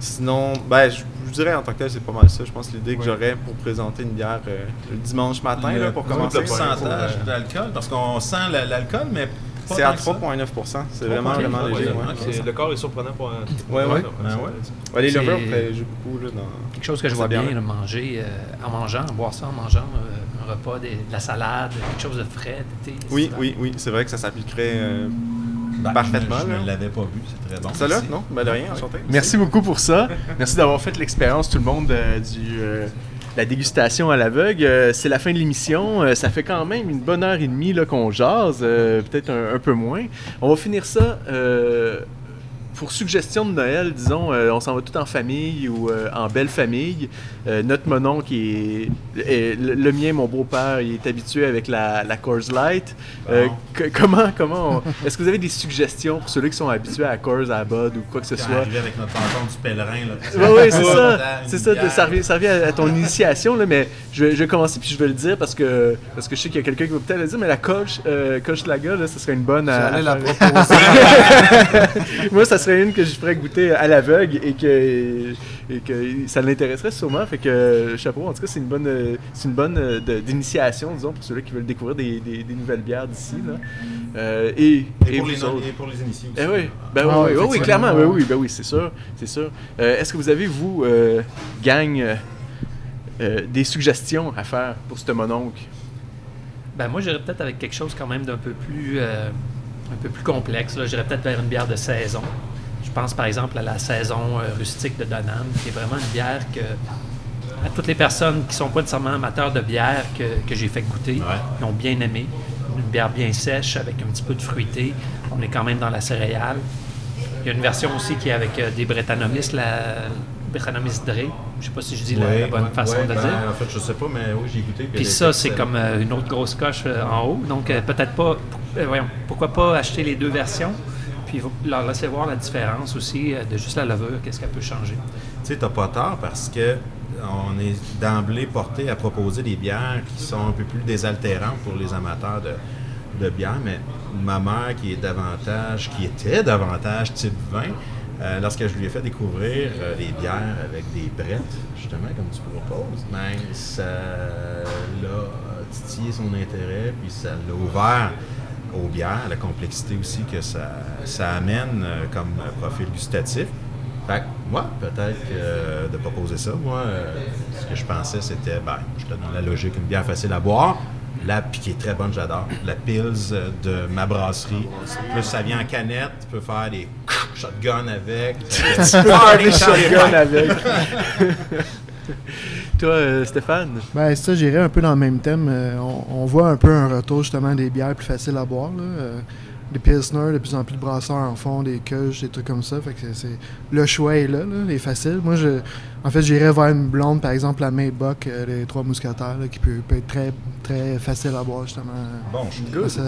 S8: Sinon, ben, je, je dirais en tant que tel, c'est pas mal ça. Je pense l'idée que j'aurais pour présenter une bière euh, le dimanche matin, là, pour commencer.
S5: Le pourcentage d'alcool, parce qu'on sent la- l'alcool, mais pas
S8: C'est à
S5: tant que ça.
S8: 3,9 C'est vraiment, vraiment léger.
S7: ouais, Le corps est surprenant pour un.
S8: Ouais, ouais.
S5: Ah ouais.
S8: Ouais, les
S3: C'est-
S8: lovers, après, joue beaucoup là, dans.
S3: Quelque chose que je vois
S8: bien, là.
S3: manger euh, en mangeant, boire ça en mangeant euh, un repas, des- de la salade, quelque chose de frais, d'été.
S8: Oui, oui, oui, c'est vrai que ça s'appliquerait euh,
S5: Ben,
S8: parfaitement.
S5: Je ne l'avais pas vu, c'est très bon.
S8: Ça là? Non? Ben de rien, enchanté.
S1: Merci beaucoup pour ça. Merci d'avoir fait l'expérience, tout le monde, euh, du, euh, la dégustation à l'aveugle. Euh, c'est la fin de l'émission. Euh, ça fait quand même une bonne heure et demie qu'on jase, euh, peut-être un, un peu moins. On va finir ça euh, pour suggestion de Noël, disons. euh, on s'en va tout en famille ou euh, en belle famille. Euh, notre monon qui est, est- le, le mien, mon beau-père, il est habitué avec la, la Coors Light. Euh,
S5: Bon.
S1: que- comment, comment on- Est-ce que vous avez des suggestions pour ceux qui sont habitués à Coors, à Bud ou quoi que ce
S5: Quand
S1: soit?
S5: arrivé avec notre pantalon du pèlerin. Là,
S1: Oui, c'est ça. C'est ça, de- ça revient, ça revient à, à ton initiation, là, mais je vais, je vais commencer puis je vais le dire parce que, parce que je sais qu'il y a quelqu'un qui va peut-être le dire, mais la coach, euh, coach Laga, là, ça serait une bonne à,
S6: J'allais
S1: à
S6: la
S1: faire.
S6: proposer.
S1: Moi, ça serait une que je ferais goûter à l'aveugle et que, et que ça l'intéresserait sûrement. Fait que, chapeau, en tout cas, c'est une bonne, c'est une bonne euh, de- d'initiation, disons, pour ceux-là qui veulent découvrir des, des- des nouvelles bières d'ici. là. Euh, et,
S5: Et, pour les,
S1: autres.
S5: et pour les initiés aussi.
S1: Eh oui, ben
S2: Ah,
S1: oui, oui, oui, clairement, ben oui, ben oui, c'est sûr, c'est sûr. Euh, Est-ce que vous avez, vous, euh, gang, des suggestions à faire pour ce mononcle?
S3: Ben moi, j'irais peut-être avec quelque chose quand même d'un peu plus, euh, un peu plus complexe. là. J'irais peut-être vers une bière de saison. Je pense par exemple à la saison euh, rustique de Donham, qui est vraiment une bière que à toutes les personnes qui sont pas nécessairement amateurs de bière que, que j'ai fait goûter,
S5: Ouais.
S3: ils ont bien aimé. Une bière bien sèche avec un petit peu de fruité. On est quand même dans la céréale. Il y a une version aussi qui est avec euh, des Brettanomyces, la Brettanomyces Dre. Je sais pas si je dis la- bonne
S5: ouais,
S3: façon de
S5: ben,
S3: dire.
S5: En fait, je sais pas, mais oui, j'ai goûté.
S3: Puis ça, c'est comme euh, une autre grosse coche euh, en haut. Donc, euh, peut-être pas. voyons, pourquoi pas acheter les deux versions, puis leur laisser voir la différence aussi euh, de juste la levure, qu'est-ce qu'elle peut changer.
S5: Tu sais, t'as pas tort parce que on est d'emblée porté à proposer des bières qui sont un peu plus désaltérantes pour les amateurs de, de bière, mais ma mère qui est davantage, qui était davantage type vin, euh, lorsque je lui ai fait découvrir euh, les bières avec des brettes, justement, comme tu proposes, ben, ça l'a titillé son intérêt, puis ça l'a ouvert aux bières, la complexité aussi que ça, ça amène euh, comme profil gustatif. Fait que, moi, peut-être euh, de proposer ça, moi, euh, ce que je pensais, c'était, ben, je te donne la logique, une bière facile à boire, la, puis qui est très bonne, j'adore, la Pils de ma brasserie. Plus ça vient en canette, tu peux faire des shotguns avec.
S1: Tu peux faire des shotguns avec. Toi, euh, Stéphane?
S2: Ben, ça, j'irais un peu dans le même thème. Euh, on, on voit un peu un retour justement des bières plus faciles à boire. Là. Euh, des Pilsner, de plus en plus de brasseurs en font, des Kush, des trucs comme ça. Fait que c'est- c'est- le choix est là, là, il est facile. Moi, je, en fait, j'irais vers une blonde, par exemple, la Maybach, euh, les Trois Mousquetaires, là, qui peut, peut être très, très facile à boire, justement.
S5: Bon, je
S1: Good.
S2: Ça-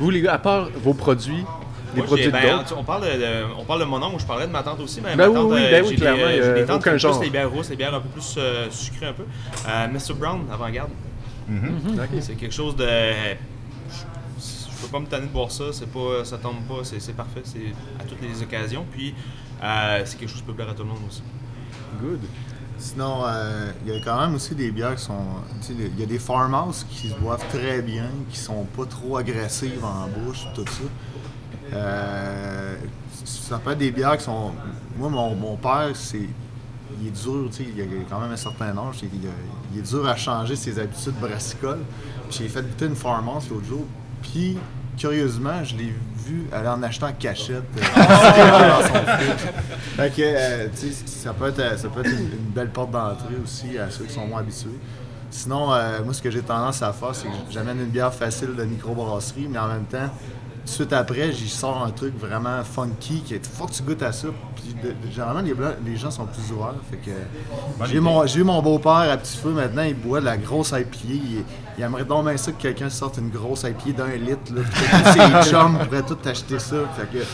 S1: Vous, les gars, à part vos produits, des
S7: Moi,
S1: produits
S7: j'ai-
S1: de
S7: ben,
S1: d'autres,
S7: on parle de, de- on parle de mon oncle, je parlais de ma tante aussi, mais
S1: Ben
S7: ma tante,
S1: oui,
S7: euh,
S1: ben oui,
S7: j'ai
S1: clairement,
S7: des, euh,
S1: il y a
S7: j'ai des tantes
S1: aucun
S7: qui aiment
S1: genre.
S7: plus les bières rousses, les bières un peu plus euh, sucrées un peu. Euh, Mr. Brown, avant-garde, c'est quelque chose de... Je, je peux pas me tanner de boire ça, c'est pas, ça tombe pas, c'est parfait, c'est à toutes les occasions. Puis euh, c'est quelque chose qui peut plaire à tout le monde aussi.
S1: Good.
S6: Sinon, euh, il y a quand même aussi des bières qui sont. Il y a des farmhouse qui se boivent très bien, qui sont pas trop agressives en bouche, tout ça. Euh, ça peut être des bières qui sont. Moi, mon, mon père, c'est. Il est dur, tu sais, il a quand même un certain âge. Il, il a- il est dur à changer ses habitudes brassicoles. J'ai fait goûter une farmhouse l'autre jour. Puis, curieusement, je l'ai vu aller en achetant en cachette. euh, dans son. Fait que, euh, tu sais, ça peut être, ça peut être une, une belle porte d'entrée aussi à ceux qui sont moins habitués. Sinon, euh, moi, ce que j'ai tendance à faire, c'est que j'amène une bière facile de microbrasserie, mais en même temps, suite après, j'y sors un truc vraiment funky qui est faut que tu goûtes à ça. Puis de- de- généralement, les, blancs- les gens sont plus ouverts. Fait que j'ai mon, j'ai eu mon beau-père à petit feu maintenant, il boit de la grosse IPA. Il, il aimerait donc bien ça que quelqu'un sorte une grosse IPA d'un litre. Là, ses chums pourraient tout acheter ça. Fait que,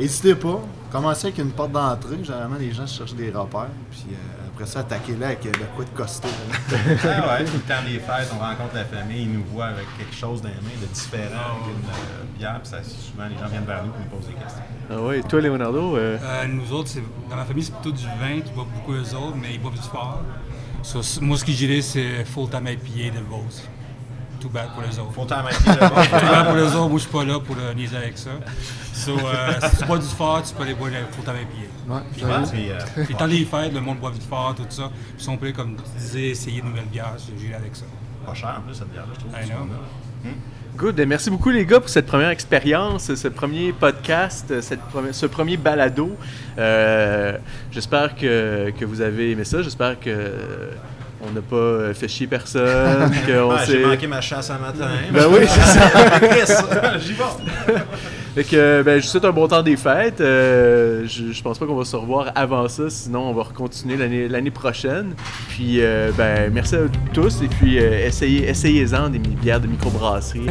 S6: n'hésitez pas. Commencez avec une porte d'entrée. Généralement, les gens cherchent des repères. Puis euh, après ça, attaquez-la avec euh, de quoi de costaud.
S5: Ah ouais, le temps des fêtes, on rencontre la famille, ils nous voient avec quelque chose dans les mains de différent qu'une euh, bière, puis ça, souvent les gens viennent vers nous pour nous poser des questions.
S1: Ah ouais, toi, Leonardo, euh,
S4: Euh, nous autres, c'est- dans ma famille, c'est plutôt du vin qui boivent beaucoup eux autres, mais ils boivent du fort. So, moi, ce que j'irais, c'est Full Time IPA de Vos. Tout bad pour les autres.
S5: Faut t'en le
S4: Tout bad pour les autres, moi, je suis pas là pour le niaiser avec ça. So, euh, si tu bois du fort, tu peux aller boire Full Time IPA.
S2: Ouais,
S5: euh,
S4: Puis, tant les fêtes, le monde boit du fort, tout ça. Puis, si on peut, comme tu disais, essayer de nouvelles bières, j'irais avec ça.
S5: pas cher en plus cette bière-là, je trouve.
S4: I know.
S1: Good. Merci beaucoup, les gars, pour cette première expérience, ce premier podcast, cette ce premier balado. Euh, J'espère que, que vous avez aimé ça. J'espère que euh, on n'a pas euh, fait chier personne.
S5: Ah, J'ai manqué ma chasse un matin.
S1: Ben oui, c'est ça.
S5: Chris, J'y vais.
S1: Fait que, ben, je vous souhaite un bon temps des fêtes. Euh, je, je pense pas qu'on va se revoir avant ça, sinon on va continuer l'année l'année prochaine. Puis, euh, ben, merci à tous et puis euh, essayez, essayez-en des bières de microbrasserie.